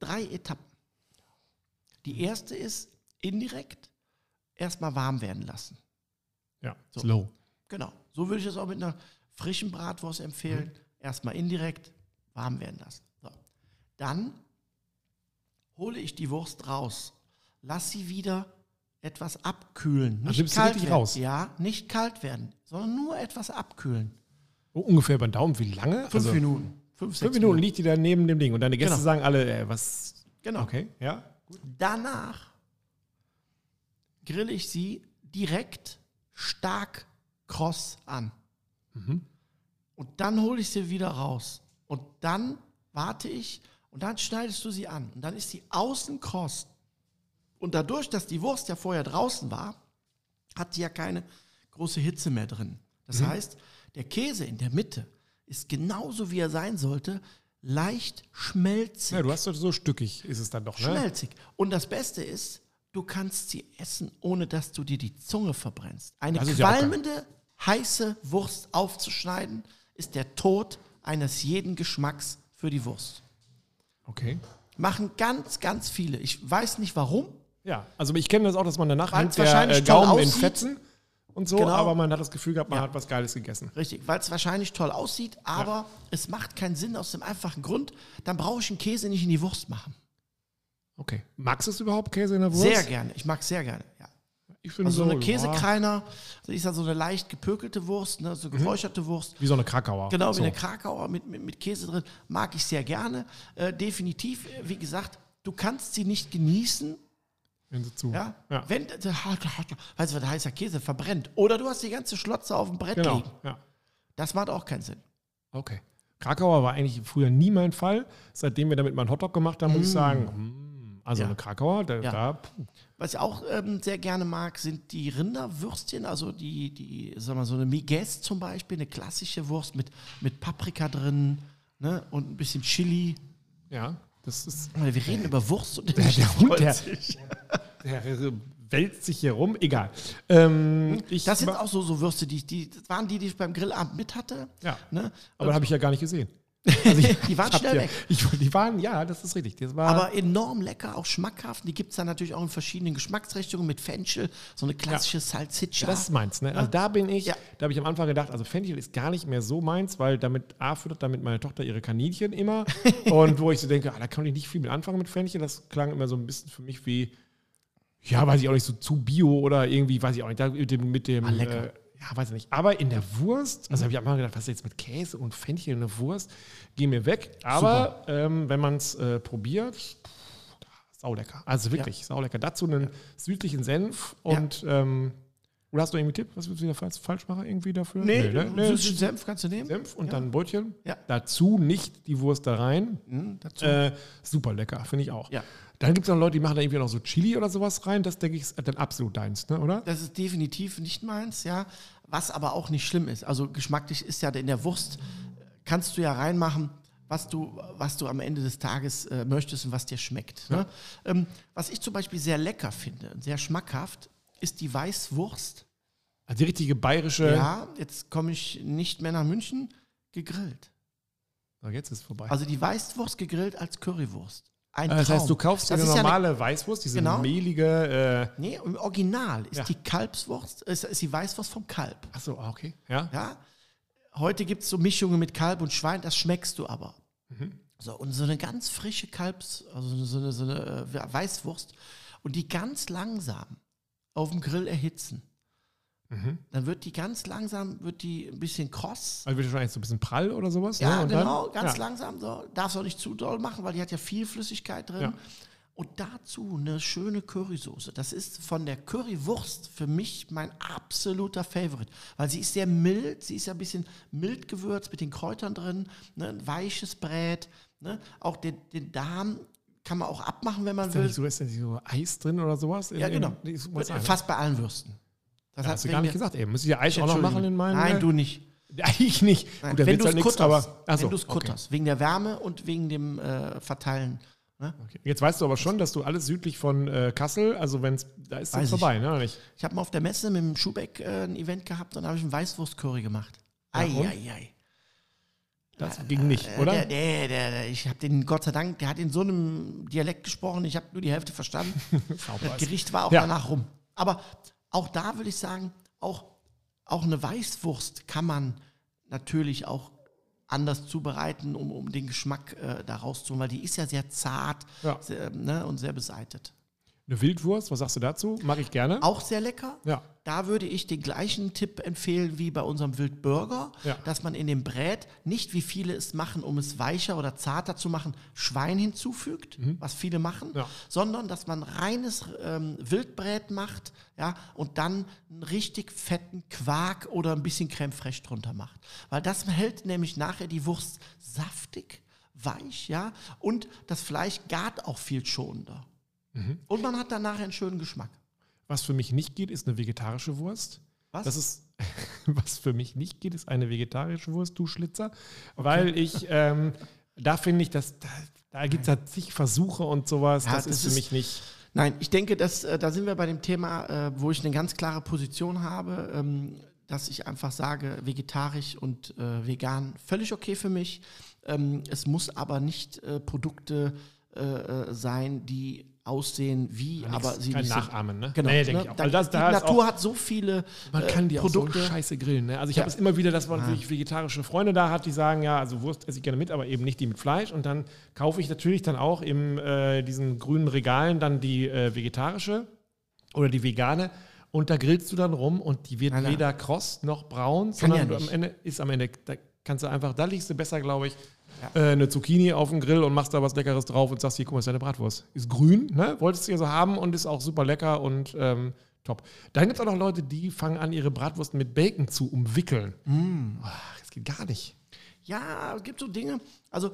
drei Etappen. Die erste ist indirekt erstmal warm werden lassen. Ja, So. slow. Genau. So würde ich es auch mit einer frischen Bratwurst empfehlen. Erstmal indirekt warm werden lassen. So. Dann hole ich die Wurst raus. Lass sie wieder etwas abkühlen. Nicht nimmst du kalt werden. raus? Ja, nicht kalt werden, sondern nur etwas abkühlen. Oh, ungefähr beim Daumen, wie lange? Fünf Also, Minuten. Fünf, Fünf Minuten liegt die da neben dem Ding und deine Gäste Genau. sagen alle, äh, was? Genau. Okay, ja. Danach grille ich sie direkt stark kross an. Und dann hole ich sie wieder raus. Und dann warte ich und dann schneidest du sie an. Und dann ist sie außen kross. Und dadurch, dass die Wurst ja vorher draußen war, hat sie ja keine große Hitze mehr drin. Das heißt, der Käse in der Mitte ist genauso wie er sein sollte, leicht schmelzig. Ja, du hast doch so stückig, ist es dann doch, ne? Schmelzig. Und das Beste ist, du kannst sie essen, ohne dass du dir die Zunge verbrennst. Eine ist ja qualmende, heiße Wurst aufzuschneiden, ist der Tod eines jeden Geschmacks für die Wurst. Okay. Machen ganz, ganz viele. Ich weiß nicht warum. Ja, also ich kenne das auch, dass man danach hängt der wahrscheinlich äh, Gaumen in. Fetzen und so, Genau. aber man hat das Gefühl gehabt, man Ja. hat was Geiles gegessen. Richtig, weil es wahrscheinlich toll aussieht, aber es macht keinen Sinn aus dem einfachen Grund, dann brauche ich einen Käse nicht in die Wurst machen. Okay. Magst du es überhaupt, Käse in der Wurst? Sehr gerne, ich mag sehr gerne. Ja. Ich finde Also so eine Käsekreiner, das ist ja so eine leicht gepökelte Wurst, ne, so geräucherte Wurst. Wie so eine Krakauer. Genau, wie so. eine Krakauer mit, mit, mit Käse drin. Mag ich sehr gerne. Äh, definitiv, äh, wie gesagt, du kannst sie nicht genießen, Wenn sie zu. ja, Ja. wenn, äh, weißt du, was heißer Käse verbrennt. Oder du hast die ganze Schlotze auf dem Brett Genau. liegen. Ja. Das macht auch keinen Sinn. Okay. Krakauer war eigentlich früher nie mein Fall. Seitdem wir damit mal einen Hotdog gemacht haben, muss ich sagen, hm, also Ja. eine Krakauer, da, Ja. da. Was ich auch ähm, sehr gerne mag, sind die Rinderwürstchen, also die, die, sag mal, so eine Miguez zum Beispiel, eine klassische Wurst mit, mit Paprika drin ne, und ein bisschen Chili. ja, das ist. Wir reden über Wurst und Der, der Hund, der, der wälzt sich hier rum. Egal. Ähm, Das sind auch so, so Würste, die, die das waren die, die ich beim Grillabend mit hatte. Ja. Ne? aber habe ich ja gar nicht gesehen. *laughs* die waren schnell ja, weg. ich, die waren, ja, das ist richtig. Das war, Aber enorm lecker, auch schmackhaft. Die gibt es dann natürlich auch in verschiedenen Geschmacksrichtungen mit Fenchel, so eine klassische Salsiccia. Das ist meins, ne? Also da bin ich, Ja. da habe ich am Anfang gedacht, also Fenchel ist gar nicht mehr so meins, weil damit A füttert damit meine Tochter ihre Kaninchen immer. *laughs* und wo ich so denke, ah, da kann ich nicht viel mit anfangen mit Fenchel. Das klang immer so ein bisschen für mich wie, ja, weiß ich auch nicht, so zu Bio oder irgendwie, weiß ich auch nicht, mit dem, mit dem Ah, lecker. Äh, ja, weiß ich nicht. Aber in der Wurst, also habe ich am Anfang gedacht, was ist jetzt mit Käse und Fenchel in der Wurst? Geh mir weg. Aber ähm, wenn man es äh, probiert, pff, saulecker. Also wirklich, saulecker. Dazu einen südlichen Senf und ähm, oder hast du irgendwie einen Tipp, was wir wieder falsch, falsch machen irgendwie dafür? nee, ne? nee, süßen Senf kannst du nehmen. Senf und dann ein Brötchen. Ja. Dazu nicht die Wurst da rein. Mhm, dazu. Äh, super lecker, finde ich auch. Ja. Dann gibt es noch Leute, die machen da irgendwie noch so Chili oder sowas rein. Das denke ich ist dann absolut deins, ne, oder? Das ist definitiv nicht meins, ja. Was aber auch nicht schlimm ist. Also geschmacklich ist ja in der Wurst, kannst du ja reinmachen, was du, was du am Ende des Tages äh, möchtest und was dir schmeckt. Ne? Ähm, was ich zum Beispiel sehr lecker finde und sehr schmackhaft, ist die Weißwurst. Also die richtige bayerische. Ja, jetzt komme ich nicht mehr nach München, gegrillt. So, jetzt ist es vorbei. Also die Weißwurst gegrillt als Currywurst. Ein das heißt, du kaufst Das eine ja normale Weißwurst, diese Genau. mehlige. Äh, Nee, im Original ist Ja. die Kalbswurst, ist, ist die Weißwurst vom Kalb. achso, ah, okay. Ja. Ja? Heute gibt es so Mischungen mit Kalb und Schwein, das schmeckst du aber. Mhm. So, und so eine ganz frische Kalbs, also so eine, so eine äh, Weißwurst und die ganz langsam auf dem Grill erhitzen. Mhm. Dann wird die ganz langsam, wird die ein bisschen kross. Also wird wahrscheinlich so ein bisschen prall oder sowas. Ja, ne? Genau, dann, ganz ja. langsam. So. Darfst auch nicht zu doll machen, weil die hat ja viel Flüssigkeit drin. Ja. Und dazu eine schöne Currysoße. Das ist von der Currywurst für mich mein absoluter Favorite. Weil sie ist sehr mild, sie ist ja ein bisschen mild gewürzt mit den Kräutern drin, ne, ein weiches Brät. Ne? Auch den, den Darm kann man auch abmachen, wenn man Ist da will. nicht so, ist da nicht so Eis drin oder sowas? In- ja, genau. In, ne? Fast bei allen Würsten. Das Ja, hast du gar nicht gesagt, ey. Muss ich ja Eis auch noch machen in meinen. Nein, du nicht. *laughs* Ich nicht. Nein, Gut, wenn du es kutterst. aber. Achso, wenn du es okay. kutterst. Wegen der Wärme und wegen dem äh, Verteilen. Ne? Okay. Jetzt weißt du aber schon, dass du alles südlich von äh, Kassel, also wenn es, da ist es ich. vorbei, ne? oder Nicht? Ich habe mal auf der Messe mit dem Schubeck äh, ein Event gehabt und da habe ich einen Weißwurst-Curry gemacht. Ei, und? ei, ei. Das ging nicht, Äh, oder? Der, der, der, ich habe den, Gott sei Dank, der hat in so einem Dialekt gesprochen, ich habe nur die Hälfte verstanden. *laughs* Das. Gericht war auch Ja. danach rum. Aber auch da würde ich sagen, auch, auch eine Weißwurst kann man natürlich auch anders zubereiten, um, um den Geschmack äh, da rauszuholen, weil die ist ja sehr zart Ja. sehr, ne, und sehr beseitet. Eine Wildwurst, was sagst du dazu? Mag ich gerne. Auch sehr lecker. Ja. Da würde ich den gleichen Tipp empfehlen wie bei unserem Wildburger, Ja. dass man in dem Brät nicht, wie viele es machen, um es weicher oder zarter zu machen, Schwein hinzufügt, was viele machen, Ja. sondern dass man reines ähm, Wildbrät macht ja, und dann einen richtig fetten Quark oder ein bisschen Creme fraiche drunter macht. Weil das hält nämlich nachher die Wurst saftig, weich, ja, und das Fleisch gart auch viel schonender. Und man hat dann nachher einen schönen Geschmack. Was für mich nicht geht, ist eine vegetarische Wurst. Was? Das ist, *laughs* was für mich nicht geht, ist eine vegetarische Wurst, du Schlitzer. Weil ich, ähm, da finde ich, dass da, da gibt es halt zig Versuche und sowas. Ja, das, das ist für ist- mich nicht. Nein, ich denke, dass, äh, da sind wir bei dem Thema, äh, wo ich eine ganz klare Position habe, ähm, dass ich einfach sage, vegetarisch und äh, vegan völlig okay für mich. Ähm, es muss aber nicht Produkte sein, die aussehen wie, Ja, aber sie kein. Nachahmen, ne? Genau. Nee, denk ne? ich auch. Weil das- die da Natur auch- hat so viele Man äh, kann die auch Produkte. so scheiße grillen. Ne? Also ich Ja. habe es immer wieder, dass man Ah. wirklich vegetarische Freunde da hat, die sagen, ja, also Wurst esse ich gerne mit, aber eben nicht die mit Fleisch. Und dann kaufe ich natürlich dann auch in äh, diesen grünen Regalen dann die äh, vegetarische oder die vegane. Und da grillst du dann rum und die wird weder kross noch braun, Kann sondern ja am. Ende ist am Ende, da kannst du einfach, da liegst du besser, glaube ich, äh, eine Zucchini auf dem Grill und machst da was Leckeres drauf und sagst, hier, guck mal, ist deine Bratwurst. Ist grün, ne? Wolltest du ja so haben und ist auch super lecker und ähm, top. Dann gibt es auch noch Leute, die fangen an, ihre Bratwurst mit Bacon zu umwickeln. Mm. Ach, das geht gar nicht. Ja, es gibt so Dinge. Also,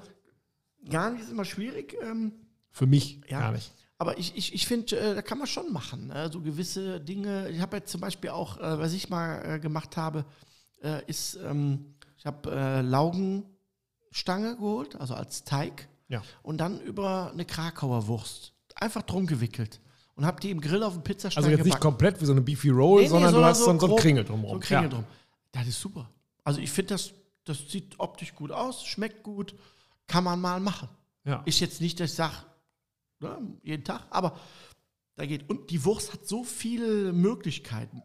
gar nicht ist immer schwierig. Ähm, Für mich Ja. gar nicht. Aber ich, ich, ich finde, äh, da kann man schon machen. Ne? So gewisse Dinge. Ich habe jetzt zum Beispiel auch, äh, was ich mal äh, gemacht habe, äh, ist, ähm, ich habe äh, Laugenstange geholt, also als Teig, Ja. und dann über eine Krakauer Wurst einfach drum gewickelt. Und habe die im Grill auf dem Pizzastein Also jetzt nicht gebacken. komplett wie so eine Beefy Roll, Nee, nee, sondern du sondern hast so so, so einen grob- Kringel So drumherum. ein Kringel drum. Das ist super. Also ich finde, das, das sieht optisch gut aus, schmeckt gut, kann man mal machen. Ja. Ist jetzt nicht, dass ich sage, ne, jeden Tag, aber da geht. Und die Wurst hat so viele Möglichkeiten,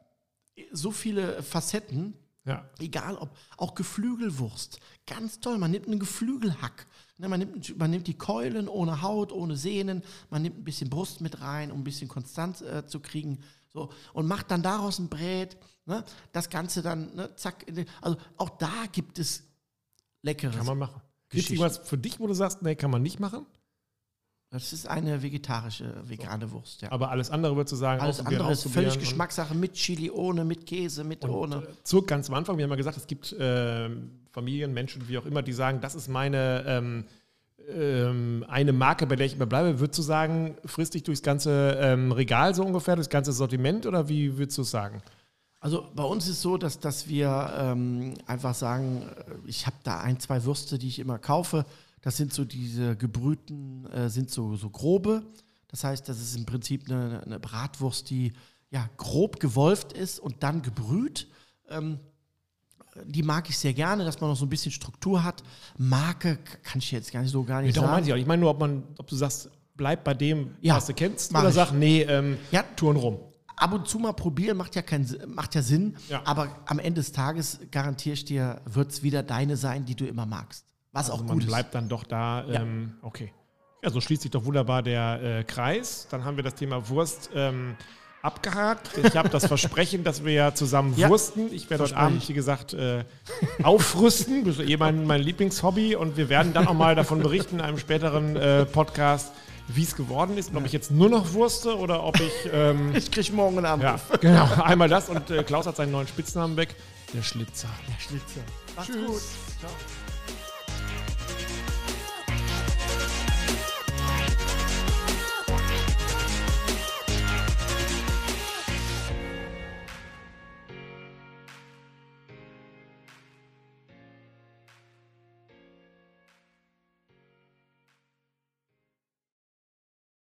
so viele Facetten, ja. egal ob, auch Geflügelwurst. Ganz toll, man nimmt einen Geflügelhack. Ne, man, nimmt, man nimmt die Keulen ohne Haut, ohne Sehnen, man nimmt ein bisschen Brust mit rein, um ein bisschen Konstant äh, zu kriegen. So, und macht dann daraus ein Brät. Ne, das Ganze dann, ne, zack. Also auch da gibt es leckeres. Kann man machen. Gibt es irgendwas für dich, wo du sagst, nee, kann man nicht machen? Das ist eine vegetarische, vegane Wurst, ja. Aber alles andere würdest du sagen, Alles andere ist völlig Geschmackssache mit Chili, ohne, mit Käse, mit ohne. Und, äh, zu ganz am Anfang, wir haben ja gesagt, es gibt ähm, Familien, Menschen, wie auch immer, die sagen, das ist meine ähm, ähm, eine Marke, bei der ich immer bleibe. Würdest du sagen, frisst dich durchs ganze ähm, Regal so ungefähr, durchs ganze Sortiment oder wie würdest du es sagen? Also bei uns ist es so, dass, dass wir ähm, einfach sagen, äh, ich habe da ein, zwei Würste, die ich immer kaufe. Das sind so diese gebrühten, äh, sind so, so grobe. Das heißt, das ist im Prinzip eine, eine Bratwurst, die ja grob gewolft ist und dann gebrüht. Ähm, die mag ich sehr gerne, dass man noch so ein bisschen Struktur hat. Marke kann ich jetzt gar nicht so gar nicht Darum sagen. meinte ich auch. Ich meine nur, ob, man, ob du sagst, bleib bei dem, Ja, was du kennst, oder ich. sag, nee, ähm, Ja. Touren rum. ab und zu mal probieren macht ja, keinen, Si- macht ja Sinn, Ja. aber am Ende des Tages garantiere ich dir, wird es wieder deine sein, die du immer magst. Was Also auch man gut ist. bleibt dann doch da. Ja. Ähm, okay. Ja, so schließt sich doch wunderbar der äh, Kreis. Dann haben wir das Thema Wurst ähm, abgehakt. Ich habe das *laughs* Versprechen, dass wir ja zusammen Ja. wursten. Ich werde heute Abend, wie gesagt, äh, aufrüsten. Das ist eh mein, mein Lieblingshobby. Und wir werden dann auch mal davon berichten in einem späteren äh, Podcast, wie es geworden ist. Und ob ich jetzt nur noch wurste oder ob ich. Ähm, *laughs* Ich krieg morgen einen ja, Anruf. genau. Einmal das. Und äh, Klaus hat seinen neuen Spitznamen weg. Der Schlitzer. Der Schlitzer. Macht's Tschüss. gut. Ciao.